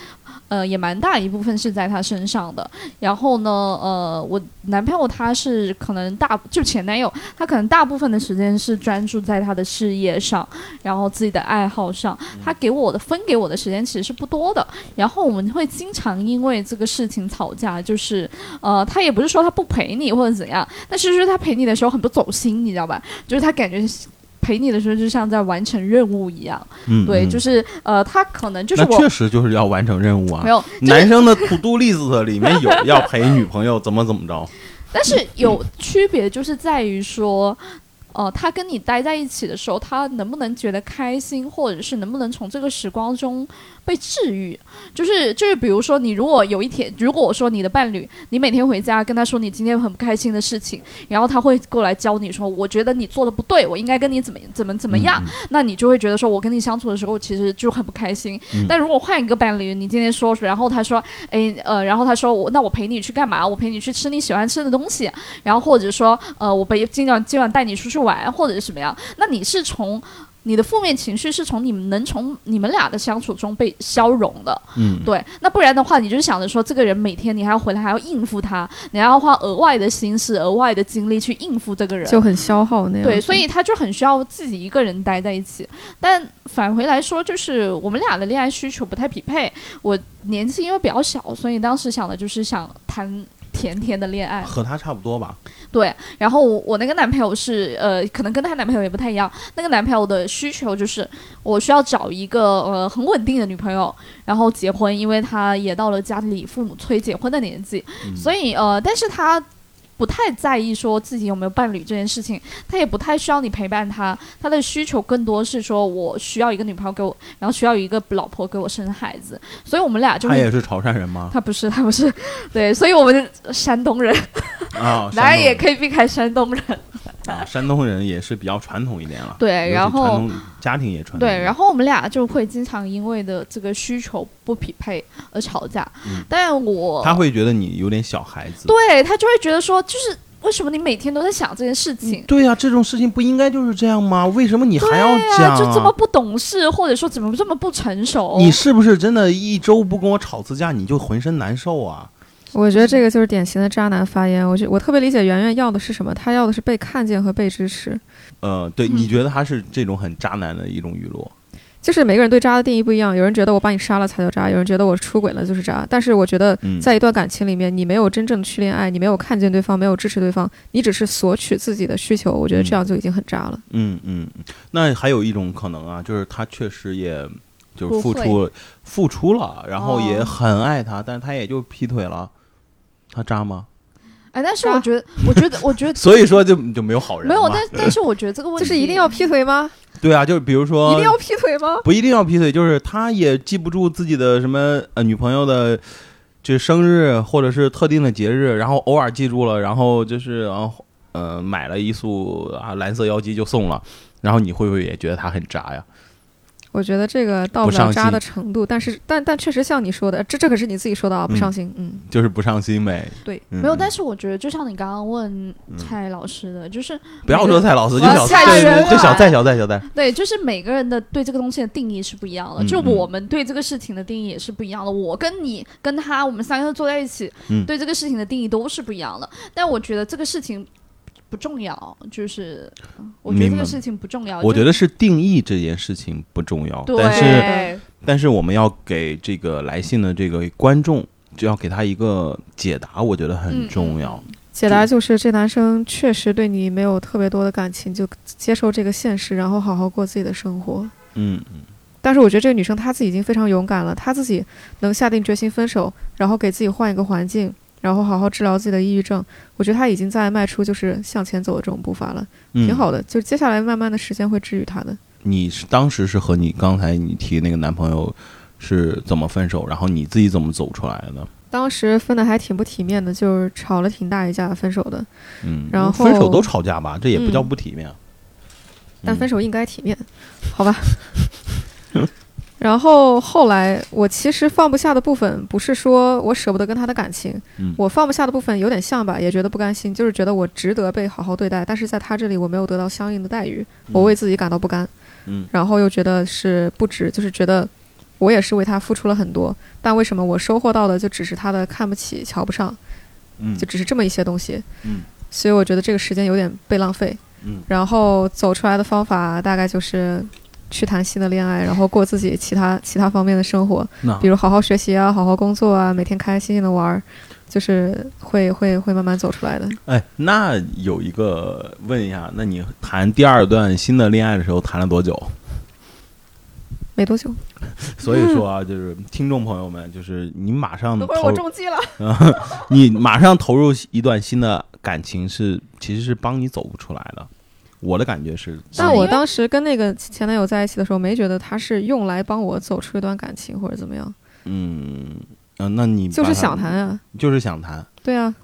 呃，也蛮大一部分是在他身上的。然后呢，呃，我男朋友他是可能大就前男友，他可能大部分的时间是专注在他的事业上，然后自己的爱好上。他给我的分给我的时间其实是不多的。然后我们会经常因为这个事情吵架，就是呃，他也不是说他不陪你或者怎样，但是就是他陪你的时候很不走心，你知道吧？就是他感觉。陪你的时候就像在完成任务一样，嗯，对，就是呃，他可能就是我确实就是要完成任务啊。没有，男生的 to do list 里面有要陪女朋友怎么怎么着，但是有区别就是在于说，呃，他跟你待在一起的时候，他能不能觉得开心，或者是能不能从这个时光中。被治愈，就是就是，比如说，你如果有一天，如果我说你的伴侣，你每天回家跟他说你今天很不开心的事情，然后他会过来教你说，我觉得你做的不对，我应该跟你怎么怎么怎么样，那你就会觉得说我跟你相处的时候其实就很不开心。但如果换一个伴侣，你今天说，然后他说，哎呃，然后他说我那我陪你去干嘛？我陪你去吃你喜欢吃的东西，然后或者说呃我陪今晚今晚带你出去玩，或者是什么样？那你是从。你的负面情绪是从你们能从你们俩的相处中被消融的，嗯，对。那不然的话，你就想着说，这个人每天你还要回来，还要应付他，你还要花额外的心思、额外的精力去应付这个人，就很消耗那样。对，所以他就很需要自己一个人待在一起。但返回来说，就是我们俩的恋爱需求不太匹配。我年纪因为比较小，所以当时想的就是想谈。甜甜的恋爱和他差不多吧。对，然后我那个男朋友是呃，可能跟他男朋友也不太一样。那个男朋友的需求就是我需要找一个呃很稳定的女朋友，然后结婚，因为他也到了家里父母催结婚的年纪，所以呃，但是他不太在意说自己有没有伴侣这件事情，他也不太需要你陪伴他，他的需求更多是说我需要一个女朋友给我，然后需要一个老婆给我生孩子，所以我们俩就会他也是潮汕人吗？他不是，他不是，对，所以我们山东人，啊，男人。也可以避开山东人，啊，山东人也是比较传统一点了。对然后传统家庭也传统对，然后我们俩就会经常因为的这个需求不匹配而吵架，嗯但我他会觉得你有点小孩子。对他就会觉得说，就是为什么你每天都在想这件事情？对呀、这种事情不应该就是这样吗？为什么你还要对讲、啊，就这么不懂事，或者说怎么这么不成熟？你是不是真的一周不跟我吵次架，你就浑身难受啊？我觉得这个就是典型的渣男发言。我觉我特别理解圆圆要的是什么，他要的是被看见和被支持。呃，对，嗯你觉得他是这种很渣男的一种语录？就是每个人对渣的定义不一样，有人觉得我把你杀了才叫渣，有人觉得我出轨了就是渣。但是我觉得嗯，在一段感情里面，你没有真正去恋爱，你没有看见对方，没有支持对方，你只是索取自己的需求，我觉得这样就已经很渣了。嗯嗯，嗯那还有一种可能啊，就是他确实也就是付出付出了，然后也哦很爱他，但是他也就劈腿了，他渣吗？哎，但是我觉得，我觉得，我觉得 所以说就就没有好人没有，但但是我觉得这个问题就题是一定要劈腿吗？对啊，就是比如说一定要劈腿吗？不一定要劈腿，就是他也记不住自己的什么呃女朋友的就生日或者是特定的节日，然后偶尔记住了，然后就是然后呃买了一束啊蓝色妖姬就送了，然后你会不会也觉得他很渣呀？我觉得这个到不了渣的程度，但是但但确实像你说的，这这可是你自己说的啊，不嗯上心。嗯，就是不上心呗。对，嗯没有，但是是我觉得就像你刚刚问蔡老师的，就是不要说蔡老师，就小蔡对就小蔡小蔡小蔡，对，就是每个人的对这个东西的定义是不一样的，就我们对这个事情的定义也是不一样的。我跟你跟他，我们三个坐在一起，嗯对这个事情的定义都是不一样的。但我觉得这个事情不重要，就是嗯我觉得这个事情不重要。我觉得是定义这件事情不重要，但是但是我们要给这个来信的这个观众，就要给他一个解答，我觉得很嗯重要。解答就是这男生确实对你没有特别多的感情，就接受这个现实，然后好好过自己的生活。嗯嗯但是我觉得这个女生她自己已经非常勇敢了，她自己能下定决心分手，然后给自己换一个环境，然后好好治疗自己的抑郁症。我觉得他已经在迈出就是向前走的这种步伐了，嗯，挺好的。就接下来慢慢的时间会治愈他的。你是当时是和你刚才你提那个男朋友是怎么分手，然后你自己怎么走出来的？当时分的还挺不体面的，就是吵了挺大一架分手的，嗯，然后分手都吵架吧，这也不叫嗯不体面。但分手，手应该体面，好吧？然后后来，我其实放不下的部分，不是说我舍不得跟他的感情，嗯。我放不下的部分有点像吧，也觉得不甘心，就是觉得我值得被好好对待，但是在他这里我没有得到相应的待遇，我为自己感到不甘，嗯。然后又觉得是不值，就是觉得我也是为他付出了很多，但为什么我收获到的就只是他的看不起、瞧不上，嗯。就只是这么一些东西，嗯。所以我觉得这个时间有点被浪费。嗯。然后走出来的方法大概就是去谈新的恋爱，然后过自己其他其他方面的生活，比如好好学习啊，好好工作啊，每天开开心心的玩儿，就是会会会慢慢走出来的。哎，那有一个问一下，那你谈第二段新的恋爱的时候谈了多久？没多久，所以说啊，就是听众朋友们，就是你马上 投，我中计了。你马上投入一段新的感情是，其实是帮你走不出来的。我的感觉是，但是因为我当时跟那个前男友在一起的时候，没觉得他是用来帮我走出一段感情或者怎么样，嗯嗯、那你就是想谈啊。就是想谈，对啊，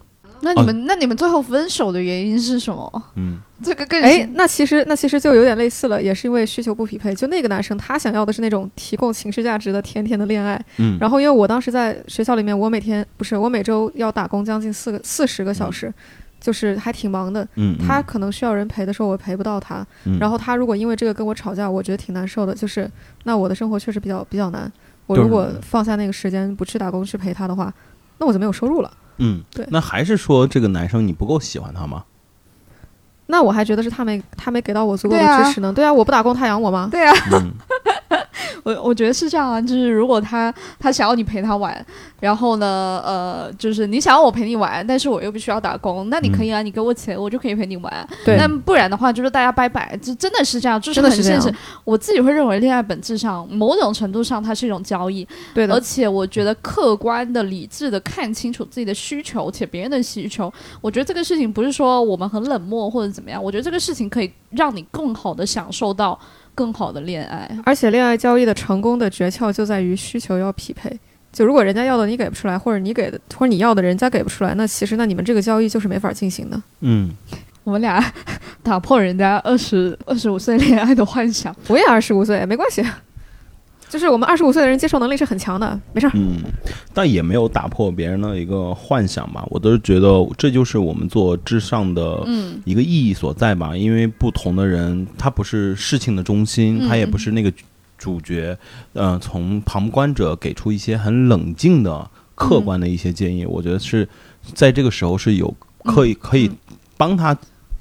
那你们、那你们最后分手的原因是什么？嗯。这个更哎，那其实那其实就有点类似了，也是因为需求不匹配。就那个男生他想要的是那种提供情绪价值的甜甜的恋爱，嗯，然后因为我当时在学校里面，我每天不是我每周要打工将近四个四十个小时，就是还挺忙的。嗯嗯他可能需要人陪的时候，我陪不到他。嗯然后他如果因为这个跟我吵架，我觉得挺难受的。就是那我的生活确实比较比较难。我如果放下那个时间不去打工去陪他的话，那我就没有收入了。嗯，对那还是说这个男生你不够喜欢他吗？那我还觉得是他没他没给到我足够的支持呢。对啊，我不打工他养我吗？对啊，嗯我我觉得是这样啊，就是如果他他想要你陪他玩，然后呢，呃，就是你想要我陪你玩，但是我又必须要打工，那你可以啊，你给我钱，我就可以陪你玩。对，那不然的话，就是大家拜拜，就真的是这样，就是很现实。我自己会认为，恋爱本质上某种程度上它是一种交易，对的，而且我觉得客观的、理智的看清楚自己的需求且别人的需求，我觉得这个事情不是说我们很冷漠或者怎么样，我觉得这个事情可以让你更好的享受到更好的恋爱。而且恋爱交易的成功的诀窍就在于需求要匹配。就如果人家要的你给不出来，或者你给的或者你要的人家给不出来，那其实那你们这个交易就是没法进行的。嗯，我们俩 打破人家二十二十五岁恋爱的幻想。我也二十五岁，没关系。就是我们二十五岁的人接受能力是很强的，没事儿。嗯，但也没有打破别人的一个幻想吧。我都是觉得这就是我们做至上的嗯一个意义所在吧。因为不同的人，他不是事情的中心，嗯他也不是那个主角。嗯、从旁观者给出一些很冷静的、客观的一些建议，我觉得是在这个时候是有可以可以帮他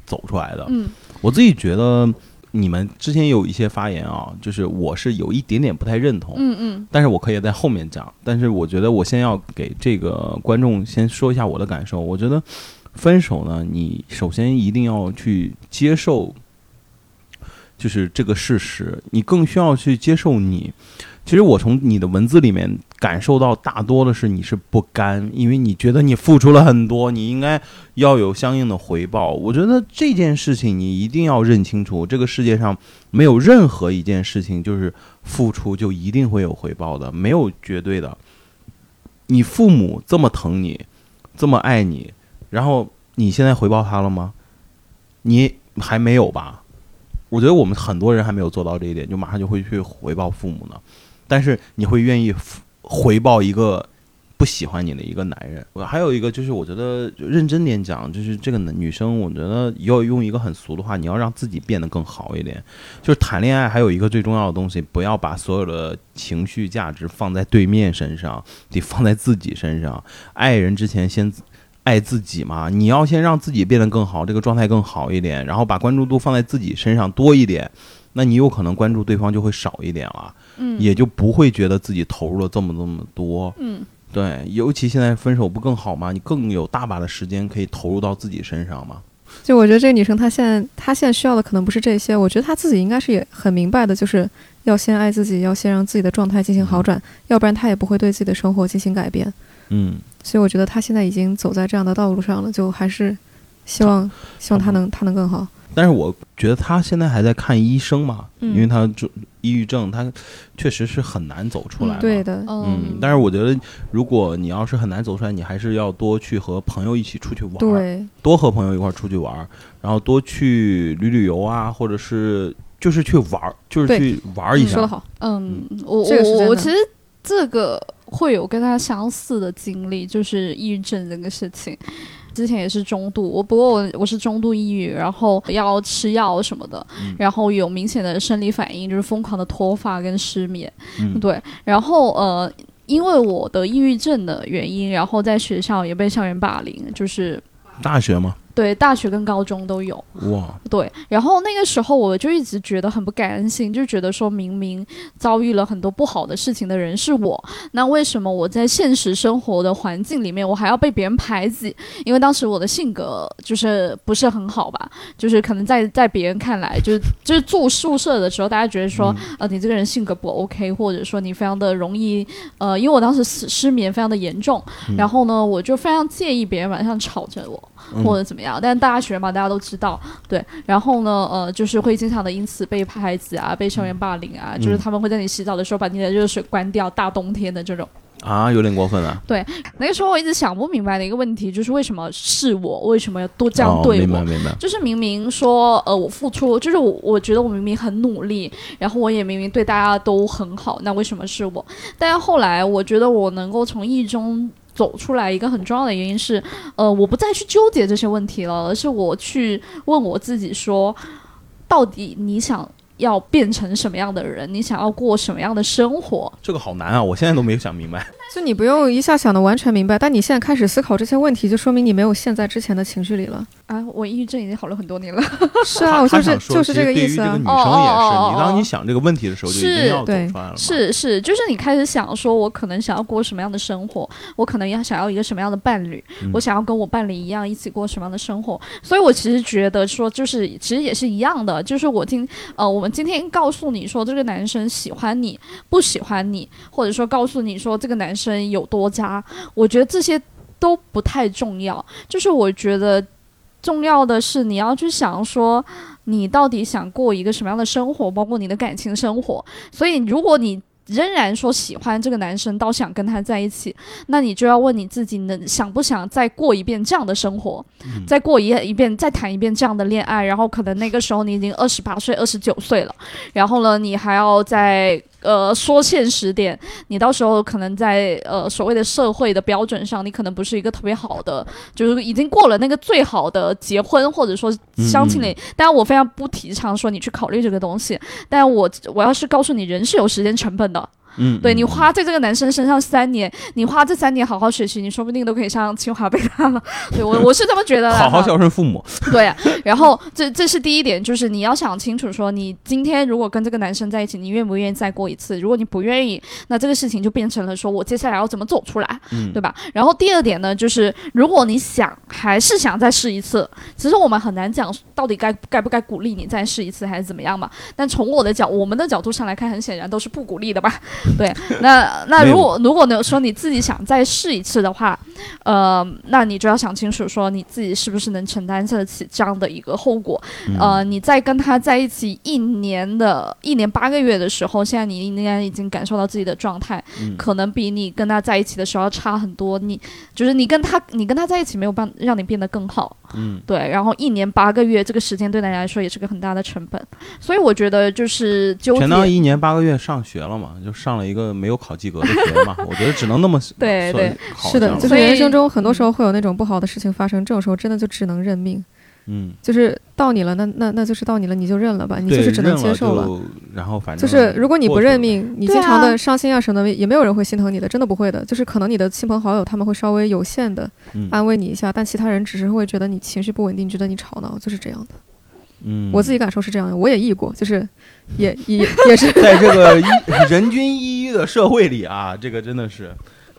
走出来的。嗯我自己觉得。你们之前有一些发言啊，就是我是有一点点不太认同，嗯嗯但是我可以在后面讲。但是我觉得我先要给这个观众先说一下我的感受。我觉得分手呢，你首先一定要去接受，就是这个事实，你更需要去接受你。其实我从你的文字里面感受到，大多的是你是不甘，因为你觉得你付出了很多，你应该要有相应的回报。我觉得这件事情你一定要认清楚，这个世界上没有任何一件事情就是付出就一定会有回报的，没有绝对的。你父母这么疼你，这么爱你，然后你现在回报他了吗？你还没有吧？我觉得我们很多人还没有做到这一点，就马上就会去回报父母呢。但是你会愿意回报一个不喜欢你的一个男人？我还有一个就是，我觉得认真点讲，就是这个女生，我觉得要用一个很俗的话，你要让自己变得更好一点。就是谈恋爱还有一个最重要的东西，不要把所有的情绪价值放在对面身上，得放在自己身上。爱人之前先爱自己嘛，你要先让自己变得更好，这个状态更好一点，然后把关注度放在自己身上多一点，那你有可能关注对方就会少一点了，嗯，也就不会觉得自己投入了这么这么多。嗯对，尤其现在分手不更好吗？你更有大把的时间可以投入到自己身上吗。就我觉得这个女生她现在她现在需要的可能不是这些，我觉得她自己应该是也很明白的，就是要先爱自己，要先让自己的状态进行好转，要不然她也不会对自己的生活进行改变。嗯，所以我觉得她现在已经走在这样的道路上了，就还是希望希望他能他能更好。但是我觉得他现在还在看医生嘛，嗯因为他就抑郁症，他确实是很难走出来嘛。对的，嗯，但是我觉得，如果你要是很难走出来，你还是要多去和朋友一起出去玩，，对，多和朋友一块儿出去玩，然后多去旅旅游啊，或者是就是去玩，就是去玩一下。你说的好，嗯，我我我其实这个会有跟他相似的经历，就是抑郁症这个事情。之前也是中度，我不过我我是中度抑郁，然后要吃药什么的，嗯。然后有明显的生理反应，就是疯狂的脱发跟失眠。嗯，对，然后呃，因为我的抑郁症的原因，然后在学校也被校园霸凌，就是大学嘛，对大学跟高中都有。哇，对，然后那个时候我就一直觉得很不甘心，就觉得说明明遭遇了很多不好的事情的人是我，那为什么我在现实生活的环境里面我还要被别人排挤？因为当时我的性格就是不是很好吧，就是可能在在别人看来，就是就是住宿舍的时候，大家觉得说，呃，你这个人性格不 OK，或者说你非常的容易，呃，因为我当时失失眠非常的严重，然后呢，我就非常介意别人晚上吵着我。嗯或者怎么样。但大学嘛，大家都知道，对。然后呢，呃，就是会经常的因此被排挤啊，被校园霸凌啊，就是他们会在你洗澡的时候把你的热水关掉，大冬天的这种。啊，有点过分了。对那个时候我一直想不明白的一个问题，就是为什么是我，为什么要都这样哦，对我？明白明白。就是明明说，呃，我付出，就是我，我觉得我明明很努力，然后我也明明对大家都很好，那为什么是我？但是后来，我觉得我能够从一中走出来，一个很重要的原因是，呃，我不再去纠结这些问题了，而是我去问我自己说，到底你想要变成什么样的人，你想要过什么样的生活。这个好难啊！我现在都没有想明白。就你不用一下想的完全明白，但你现在开始思考这些问题，就说明你没有陷在之前的情绪里了。啊，我抑郁症已经好了很多年了。是啊，我就是就是这个意思啊。对于这个女生也是，你当你想这个问题的时候，就一定要走出来了。是是，就是你开始想说，我可能想要过什么样的生活，我可能要想要一个什么样的伴侣，我想要跟我伴侣一样一起过什么样的生活。所以我其实觉得说，就是其实也是一样的，就是我今呃，我们今天告诉你说，这个男生喜欢你，不喜欢你，或者说告诉你说这个男生有多。渣，我觉得这些都不太重要。就是我觉得重要的是，你要去想说，你到底想过一个什么样的生活，包括你的感情生活。所以，如果你仍然说喜欢这个男生，到想跟他在一起，那你就要问你自己，能想不想再过一遍这样的生活，再过一一遍，再谈一遍这样的恋爱。然后，可能那个时候你已经二十八岁、二十九岁了，然后呢，你还要在。呃，说现实点，你到时候可能在呃所谓的社会的标准上，你可能不是一个特别好的，就是已经过了那个最好的结婚或者说相亲类。当然，我非常不提倡说你去考虑这个东西。但我我要是告诉你，人是有时间成本的。嗯，对你花在这个男生身上三年，你花这三年好好学习，你说不定都可以上清华 北大了。对我我是这么觉得的。好好孝顺父母。对，然后这这是第一点，就是你要想清楚，说你今天如果跟这个男生在一起，你愿不愿意再过一次？如果你不愿意，那这个事情就变成了说我接下来要怎么走出来，对吧？然后第二点呢，就是如果你想还是想再试一次，其实我们很难讲到底该该不该鼓励你再试一次还是怎么样嘛。但从我的角我们的角度上来看，很显然都是不鼓励的吧？对，那。那如果如果呢说你自己想再试一次的话，呃，那你就要想清楚，说你自己是不是能承担得起这样的一个后果。呃，你在跟他在一起一年的一年八个月的时候，现在你应该已经感受到自己的状态，可能比你跟他在一起的时候要差很多。你就是你跟他，你跟他在一起没有办让你变得更好。嗯，对。然后一年八个月这个时间对大家来说也是个很大的成本，所以我觉得就是就全当一年八个月上学了嘛，就上了一个没有考。考及格的学嘛，我觉得只能那么对 对，是的，就是人生中很多时候会有那种不好的事情发生，这种时候真的就只能认命。嗯，就是到你了，那那那就是到你了，你就认了吧，你就是只能接受了。然后反正就是如果你不认命，你经常的伤心啊什么的，也没有人会心疼你的，真的不会的。就是可能你的亲朋好友他们会稍微有限的安慰你一下，但其他人只是会觉得你情绪不稳定，觉得你吵闹，就是这样的。嗯，我自己感受是这样的，我也抑过，就是也也也是 在这个人均抑郁的社会里啊，这个真的是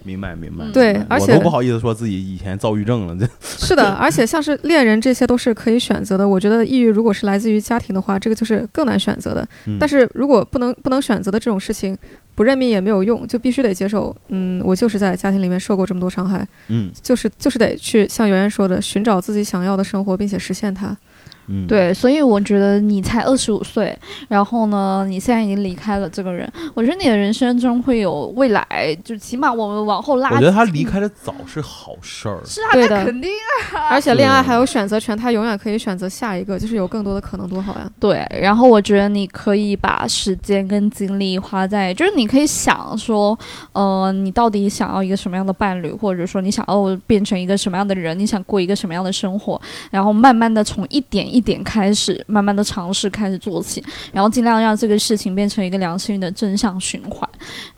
明白明白。对，而且我都不好意思说自己以前躁郁症了。这 是的，而且像是恋人这些都是可以选择的。我觉得抑郁如果是来自于家庭的话，这个就是更难选择的。但是如果不能不能选择的这种事情，不认命也没有用，就必须得接受。嗯，我就是在家庭里面受过这么多伤害。嗯，就是就是得去像圆圆说的，寻找自己想要的生活，并且实现它。对，所以我觉得你才二十五岁，然后呢，你现在已经离开了这个人，我觉得你的人生中会有未来，就起码我们往后拉。我觉得他离开的早是好事儿。是啊，对的，肯定啊。而且恋爱还有选择权，他永远可以选择下一个，就是有更多的可能，多好呀。对，然后我觉得你可以把时间跟精力花在，就是你可以想说，呃，你到底想要一个什么样的伴侣，或者说你想要变成一个什么样的人，你想过一个什么样的生活，然后慢慢的从一点。一点开始，慢慢的尝试开始做起，然后尽量让这个事情变成一个良性的正向循环。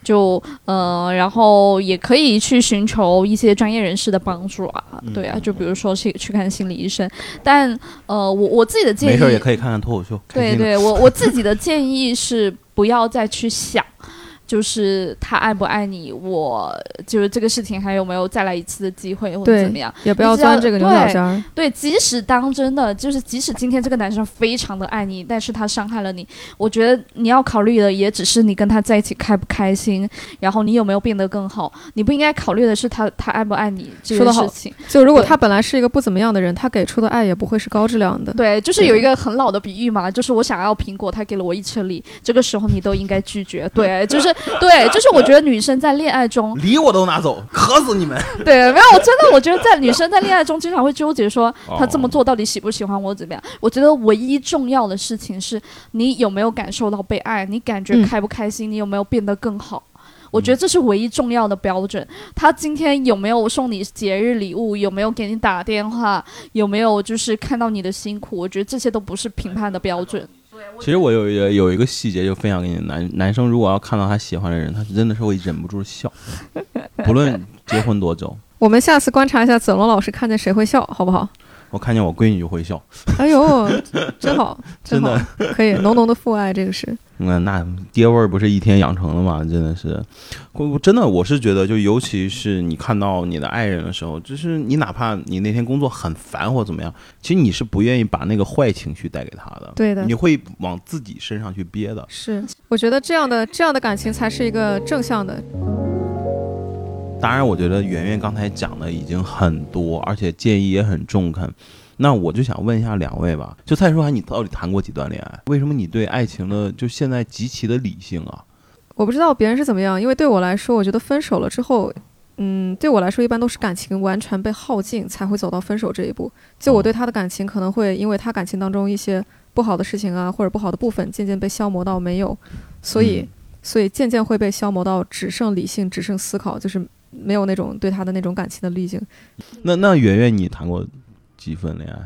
就呃，然后也可以去寻求一些专业人士的帮助啊，对啊，就比如说去去看心理医生。但呃，我我自己的建议，没事也可以看看脱口秀。对对，我我自己的建议是不要再去想。就是他爱不爱你，我就是这个事情还有没有再来一次的机会或者怎么样，也不要钻这个牛角尖儿。对，即使当真的就是，即使今天这个男生非常的爱你，但是他伤害了你，我觉得你要考虑的也只是你跟他在一起开不开心，然后你有没有变得更好。你不应该考虑的是他他爱不爱你这个事情。就如果他本来是一个不怎么样的人，他给出的爱也不会是高质量的。对，就是有一个很老的比喻嘛，就是我想要苹果，他给了我一车梨，这个时候你都应该拒绝。对，就是。对，就是我觉得女生在恋爱中，梨我都拿走，渴死你们。对，没有，我真的，我觉得在女生在恋爱中经常会纠结，说她这么做到底喜不喜欢我怎么样？我觉得唯一重要的事情是你有没有感受到被爱，你感觉开不开心，你有没有变得更好？我觉得这是唯一重要的标准。他今天有没有送你节日礼物？有没有给你打电话？有没有就是看到你的辛苦？我觉得这些都不是评判的标准。其实我有一个有一个细节就分享给你，男男生如果要看到他喜欢的人，他真的是会忍不住笑，不论结婚多久。我们下次观察一下子龙老师看见谁会笑，好不好？我看见我闺女就会笑，哎呦，真好，真的好可以，浓浓的父爱，这个是。嗯，那爹味儿不是一天养成的吗？真的是，我我真的我是觉得，就尤其是你看到你的爱人的时候，就是你哪怕你那天工作很烦或怎么样，其实你是不愿意把那个坏情绪带给他的，对的你会往自己身上去憋的。是，我觉得这样的这样的感情才是一个正向的。当然，我觉得圆圆刚才讲的已经很多，而且建议也很中肯。那我就想问一下两位吧，就蔡淑涵，你到底谈过几段恋爱？为什么你对爱情的就现在极其的理性啊？我不知道别人是怎么样，因为对我来说，我觉得分手了之后，嗯，对我来说一般都是感情完全被耗尽才会走到分手这一步。就我对他的感情，可能会因为他感情当中一些不好的事情啊，或者不好的部分，渐渐被消磨到没有，所以，嗯所以渐渐会被消磨到只剩理性，只剩思考，就是没有那种对他的那种感情的滤镜。那那圆圆，你谈过几份恋爱？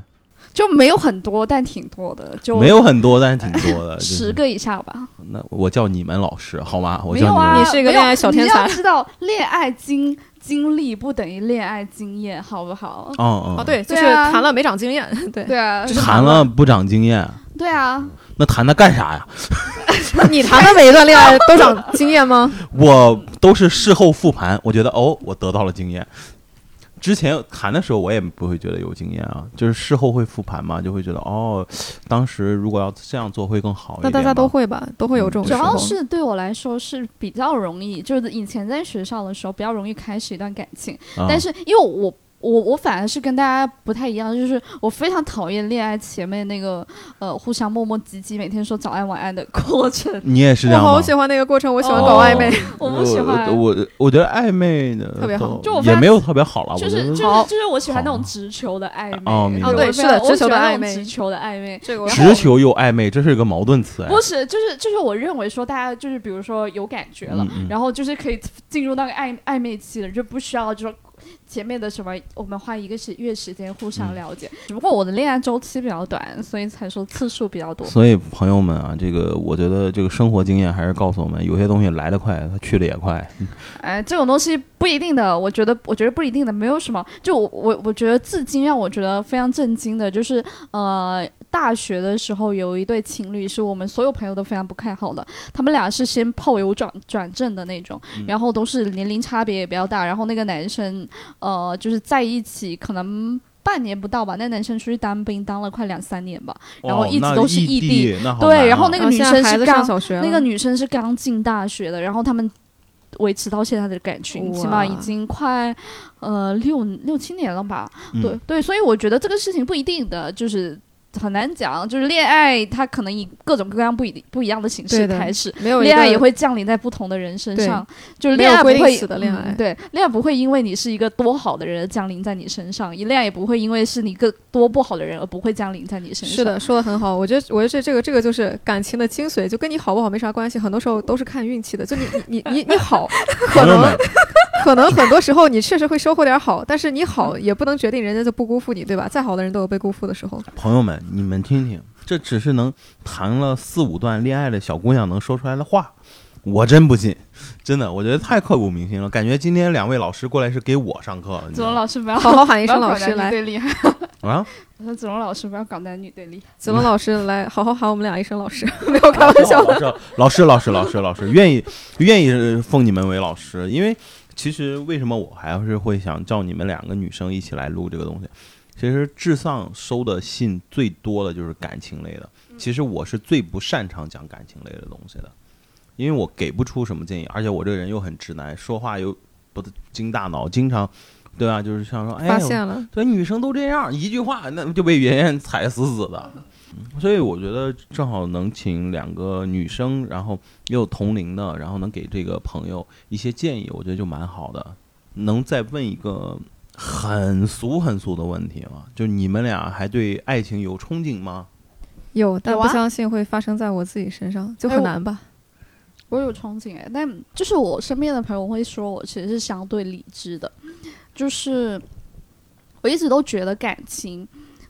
就没有很多，但挺多的，就没有很多，但是挺多的。就是十个以下吧。那我叫你们老师好吗？我叫你们。没有啊，你是一个恋爱小天才你要知道，恋爱经经历不等于恋爱经验，好不好？嗯嗯。哦，对，就是谈了没长经验，对。对啊，谈了不长经验，对啊，那谈它干啥呀？你谈的每一段恋爱都长经验吗？我都是事后复盘，我觉得哦，我得到了经验。之前谈的时候，我也不会觉得有经验啊，就是事后会复盘嘛，就会觉得哦，当时如果要这样做会更好一点。那大家都会吧，都会有这种主。要是对我来说是比较容易，就是以前在学校的时候比较容易开始一段感情，啊，但是因为我。我我反而是跟大家不太一样，就是我非常讨厌恋爱前面那个呃互相磨磨唧唧，每天说早安晚安的 过程，你也是这我样吗？好喜欢那个过程，我喜欢搞暧昧。哦我不喜欢。我我我觉得暧昧的特别好就我发现也没有特别好了，就是就是就是我喜欢那种直球的暧昧，哦对是的直球的非常我喜欢那种暧昧直球的暧昧。这个直球又暧昧，这是一个矛盾词哎。不是，就是就是我认为说大家就是比如说有感觉了，嗯嗯然后就是可以进入那个暧暧昧期了，就不需要就说前面的什么我们花一个是月时间互相了解。只不过我的恋爱周期比较短，所以才说次数比较多。所以朋友们啊，这个我觉得这个生活经验还是告诉我们，有些东西来得快，它去的也快。哎，这种东西不一定的，我觉得，我觉得不一定的，没有什么。就我我我觉得至今让我觉得非常震惊的，就是呃，大学的时候有一对情侣是我们所有朋友都非常不看好的，他们俩是先炮友转转正的那种，然后都是年龄差别也比较大，然后那个男生呃就是在一起可能。半年不到吧，那男生出去当兵，当了快两三年吧。然后一直都是异异地对然后那个女生是刚小学，那个女生是刚进大学的，然后他们维持到现在的感情，起码已经快呃六六七年了吧。嗯对对，所以我觉得这个事情不一定的，就是很难讲。就是恋爱，它可能以各种各样不一不一样的形式开始。没有恋爱也会降临在不同的人身上，就是没有规定恋爱不会死的恋爱嗯对，恋爱不会因为你是一个多好的人降临在你身上，恋爱也不会因为是你一个多不好的人而不会降临在你身上。是的，说的很好。我觉得，我觉得这这个这个就是感情的精髓，就跟你好不好没啥关系，很多时候都是看运气的。就你 你你你你好，可能 可能很多时候你确实会收获点好，但是你好也不能决定人家就不辜负你，对吧？再好的人都有被辜负的时候。朋友们，你们听听，这只是能谈了四五段恋爱的小姑娘能说出来的话，我真不信，真的，我觉得太刻骨铭心了。感觉今天两位老师过来是给我上课了，子龙老师不要好好喊一声老师来，对厉害。啊？我说子龙老师不要搞男女对立。子龙老师来，好好喊我们俩一声老师，没有开玩笑的。老师，老师，老师，老师，愿意 愿意奉你们为老师，因为其实为什么我还是会想叫你们两个女生一起来录这个东西？其实智丧收的信最多的就是感情类的，其实我是最不擅长讲感情类的东西的，因为我给不出什么建议，而且我这个人又很直男，说话又不经大脑，经常。对吧？就是像说，哎，发现了，这女生都这样，一句话那就被圆圆踩死死的。嗯所以我觉得正好能请两个女生，然后也有同龄的，然后能给这个朋友一些建议，我觉得就蛮好的。能再问一个很俗很俗的问题了？就你们俩还对爱情有憧憬吗？有，但不相信会发生在我自己身上，就很难吧？我有憧憬哎，但就是我身边的朋友会说我其实是相对理智的，就是我一直都觉得感情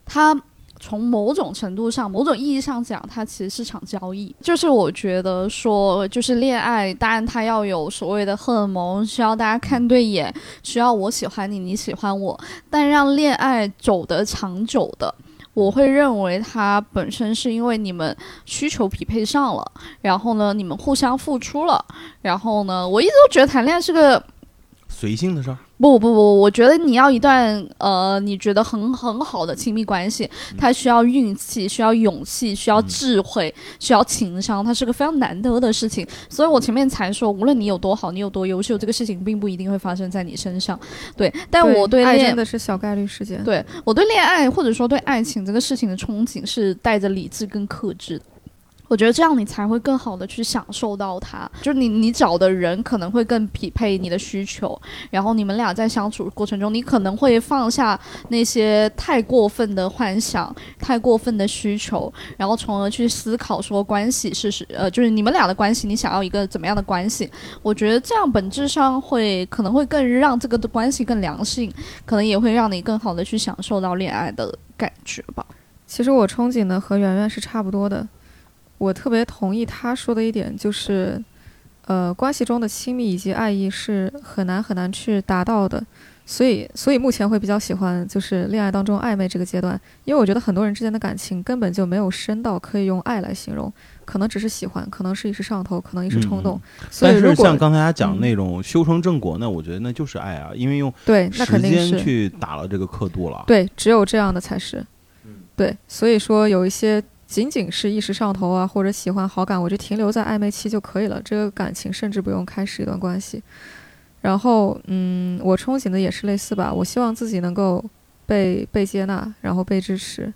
它从某种程度上、某种意义上讲，它其实是场交易。就是我觉得说，就是恋爱，当然它要有所谓的荷尔蒙，需要大家看对眼，需要我喜欢你，你喜欢我，但让恋爱走得长久的。我会认为它本身是因为你们需求匹配上了，然后呢，你们互相付出了，然后呢，我一直都觉得谈恋爱是个随性的事儿。不不不，我觉得你要一段呃，你觉得很很好的亲密关系，它需要运气，需要勇气，需要智慧，需要情商，它是个非常难得的事情。所以我前面才说，无论你有多好，你有多优秀，这个事情并不一定会发生在你身上。对，但我对爱恋真的是小概率事件。对我对恋爱或者说对爱情这个事情的憧憬是带着理智跟克制的。我觉得这样你才会更好的去享受到它，就是你你找的人可能会更匹配你的需求，然后你们俩在相处过程中，你可能会放下那些太过分的幻想、太过分的需求，然后从而去思考说关系是是呃，就是你们俩的关系，你想要一个怎么样的关系？我觉得这样本质上会可能会更让这个的关系更良性，可能也会让你更好的去享受到恋爱的感觉吧。其实我憧憬的和圆圆是差不多的，我特别同意他说的一点，就是，呃，关系中的亲密以及爱意是很难很难去达到的，所以所以目前会比较喜欢就是恋爱当中暧昧这个阶段，因为我觉得很多人之间的感情根本就没有深到可以用爱来形容，可能只是喜欢，可能是一时上头，可能一时冲动，所以但是如果像刚才他讲嗯那种修成正果，那我觉得那就是爱啊，因为用对，那时肯定去打了这个刻度了。对，只有这样的才是。嗯对，所以说有一些仅仅是一时上头啊，或者喜欢好感，我就停留在暧昧期就可以了。这个感情甚至不用开始一段关系。然后，嗯，我憧憬的也是类似吧。我希望自己能够被被接纳，然后被支持，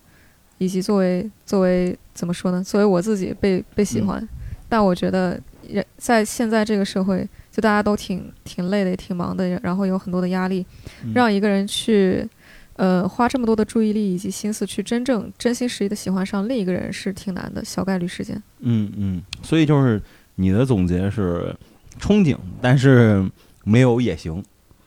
以及作为作为怎么说呢？作为我自己被被喜嗯欢。但我觉得人在现在这个社会，就大家都挺挺累的，也挺忙的，然后有很多的压力，嗯让一个人去，呃，花这么多的注意力以及心思去真正真心实意的喜欢上另一个人是挺难的，小概率事件。嗯嗯，所以就是你的总结是憧憬，但是没有也行。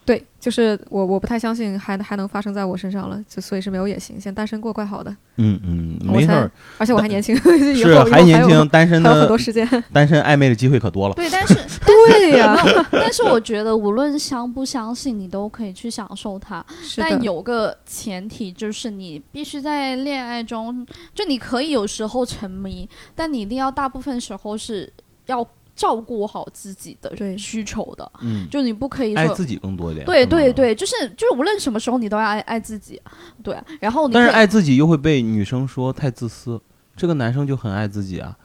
对，就是我我不太相信还还能发生在我身上了，就所以是没有也行，先单身过怪好的，嗯嗯，没事儿，而且我还年轻，以是后还年有轻，单身还有很多时间。单身暧昧的机会可多了。对，但是 对呀、但是我觉得无论相不相信，你都可以去享受它。但，有个前提就是你必须在恋爱中，就你可以有时候沉迷，但你一定要大部分时候是要照顾好自己的对需求的，嗯，就你不可以说。爱自己更多一点。对对。对，就是就是，无论什么时候你都要爱爱自己，对。然后你但是爱自己又会被女生说太自私，这个男生就很爱自己啊。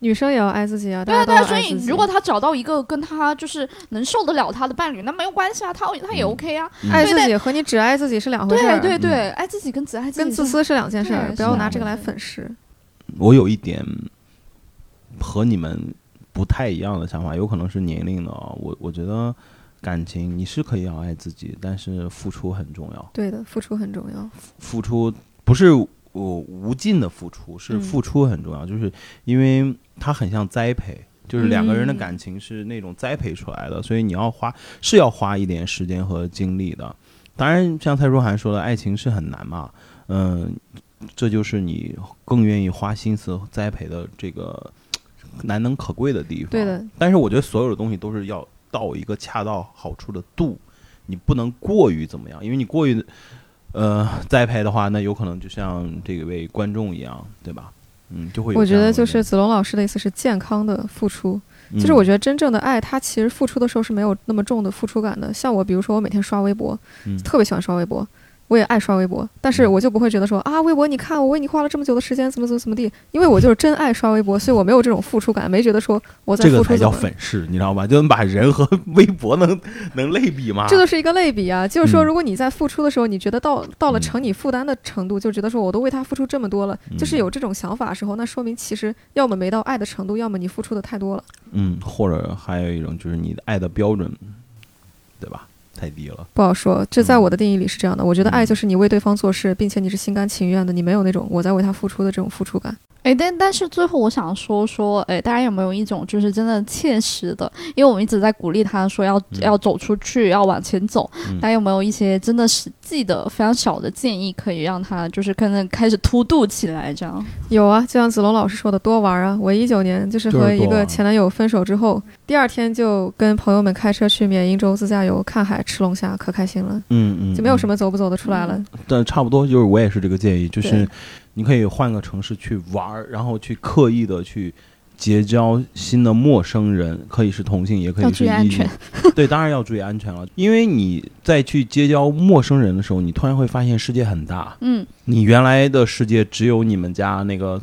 女生也要爱自己啊，对啊对啊，所。以如果他找到一个跟他就是能受得了他的伴侣，那没有关系啊，他他也嗯 OK 啊。嗯爱自己和你只爱自己是两回事儿，对对对，嗯爱自己跟只爱自己跟自私是两件事儿，不要拿这个来粉饰。我有一点和你们不太一样的想法，有可能是年龄的啊。我我觉得感情你是可以要爱自己，但是付出很重要。对的，付出很重要。付出不是我无尽的付出，是嗯付出很重要，就是因为它很像栽培。就是两个人的嗯感情是那种栽培出来的，所以你要花是要花一点时间和精力的。当然，像蔡卓涵说的，爱情是很难嘛，嗯，这就是你更愿意花心思栽培的这个难能可贵的地方。对的，但是我觉得所有的东西都是要到一个恰到好处的度，你不能过于怎么样，因为你过于呃栽培的话，那有可能就像这位观众一样，对吧？嗯，就会有我觉得就是子龙老师的意思是健康的付出，嗯就是我觉得真正的爱，它其实付出的时候是没有那么重的付出感的。像我，比如说我每天刷微博，嗯特别喜欢刷微博，我也爱刷微博，但是嗯我就不会觉得说啊，微博你看我为你花了这么久的时间，怎么怎么怎么地，因为我就是真爱刷微博，所以我没有这种付出感，没觉得说我在这个才叫付出怎么。粉饰，你知道吧？就能把人和微博能能类比吗？这就是一个类比啊，就是说，嗯如果你在付出的时候，你觉得到到了嗯成你负担的程度，就觉得说我都为他付出这么多了，就是嗯有这种想法的时候，那说明其实要么没到爱的程度，要么你付出的太多了。嗯，或者还有一种就是你的爱的标准，对吧？太低了。不好说，这在嗯我的定义里是这样的。我觉得爱嗯就是你为对方做事，并且你是心甘情愿的，你没有那种我在为他付出的这种付出感。哎，但但是最后我想说说，哎，大家有没有一种就是真的切实的？因为我们一直在鼓励他说要、嗯要走出去，要往前走。嗯大家有没有一些真的实际的非常小的建议，可以让他就是可能开始突度起来？这样，有啊，就像子龙老师说的，多玩啊！我一九年就是和一个前男友分手之后，第二天就跟朋友们开车去缅因州自驾游，看海、吃龙虾，可开心了，嗯嗯，就没有什么。走不走得出来了。但差不多就是我也是这个建议，就是对你可以换个城市去玩儿，然后去刻意的去结交新的陌生人，可以是同性，也可以是异性。对，当然要注意安全了，因为你在去结交陌生人的时候，你突然会发现世界很大，嗯，你原来的世界只有你们家那个，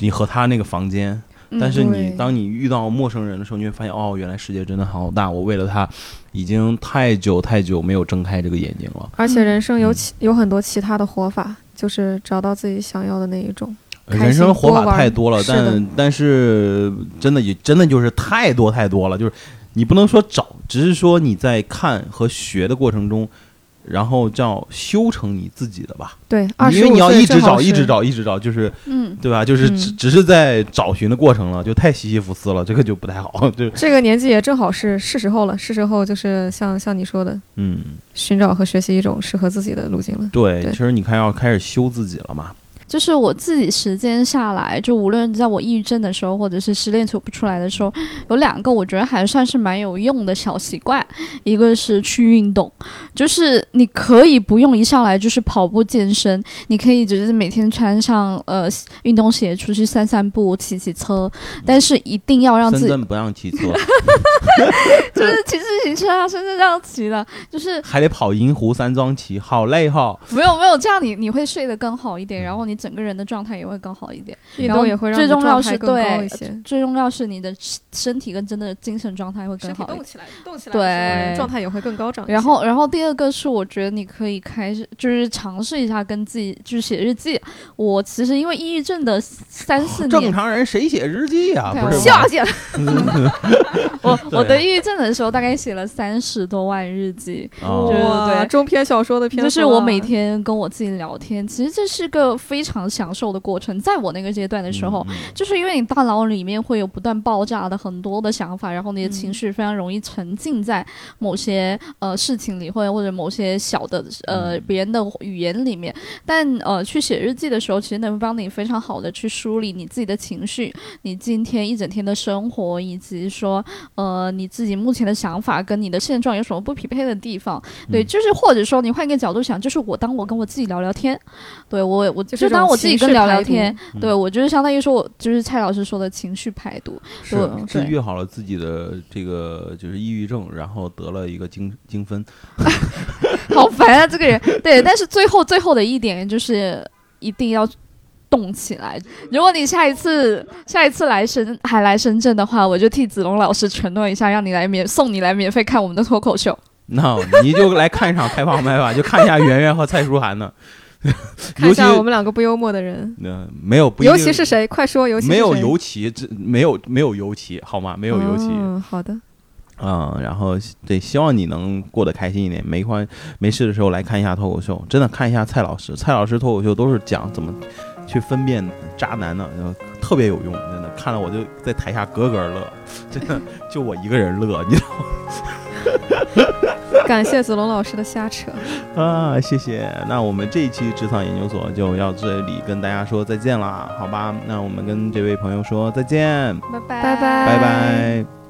你和他那个房间。嗯但是你当你遇到陌生人的时候，你会发现，哦，原来世界真的好大。我为了他，已经太久太久没有睁开这个眼睛了。而且人生有嗯其有很多其他的活法，就是找到自己想要的那一种。人生活法太多了，但但是真的也真的就是太多太多了，就是你不能说找，只是说你在看和学的过程中，然后叫修成你自己的吧。对，因为你要一直找，一直找，一直找，就是嗯，对吧？就是嗯只只是在找寻的过程了，就太西西弗斯了，这个就不太好。就这个年纪也正好是是时候了，是时候就是像像你说的，嗯，寻找和学习一种适合自己的路径了。对，对其实你看要开始修自己了嘛。就是我自己时间下来，就无论在我抑郁症的时候，或者是失恋走不出来的时候，有两个我觉得还算是蛮有用的小习惯。一个是去运动，就是你可以不用一上来就是跑步健身，你可以只是每天穿上呃运动鞋出去散散步、骑骑车，但是一定要让自己深圳不让骑车，就是骑自行车啊，深圳这样骑的，就是还得跑银湖山庄骑，好累哈。没有没有这样你你会睡得更好一点，然后你整个人的状态也会更好一点。运然后动也会让最重要状态更高是对一些。最重要是你的身体跟真的精神状态会更好动。起来，动起来对状态也会更高涨。然后，然后第二个是，我觉得你可以开始，就是尝试一下跟自己，就是写日记。我其实因为抑郁症的三四正，常人谁写日记呀、对不是笑死了。我 我对得抑郁症的时候，大概写了三十多万日记。哦对对哇对中篇小说的篇就是我每天跟我自己聊天，其实这是个非常享受的过程。在我那个阶段的时候，嗯就是因为你大脑里面会有不断爆炸的很多的想法，然后你的嗯情绪非常容易沉浸在某些呃事情里，或者或者某些小的呃嗯别人的语言里面。但呃去写日记的时候，其实能帮你非常好的去梳理你自己的情绪，你今天一整天的生活，以及说呃你自己目前的想法跟你的现状有什么不匹配的地方。对，嗯就是或者说你换一个角度想，就是我当我跟我自己聊聊天，对我我就就是当我自己跟聊聊天，嗯对我就是相当于说我就是蔡老师说的情绪排毒，是对治愈好了自己的这个就是抑郁症，然后得了一个精精分。好烦啊这个人。对，但是最后最后的一点就是一定要。动起来！如果你下一次下一次来深还来深圳的话，我就替子龙老师承诺一下，让你来免送你来免费看我们的脱口秀。那你就来看一场开放麦吧，就看一下圆圆和蔡舒涵的。看一下我们两个不幽默的人，呃没有不一定尤其是谁？快说，尤其是没有尤其，这没有没有尤其好吗？没有尤其。嗯，好的，嗯，然后对，希望你能过得开心一点。没关没事的时候来看一下脱口秀，真的看一下蔡老师，蔡老师脱口秀都是讲怎么去分辨渣男的，呃特别有用，真的看了我就在台下咯咯乐，真的就我一个人乐，你知道吗 感谢子龙老师的瞎扯，啊，谢谢。那我们这一期职场研究所就要这里跟大家说再见啦，好吧？那我们跟这位朋友说再见，拜拜拜拜拜拜。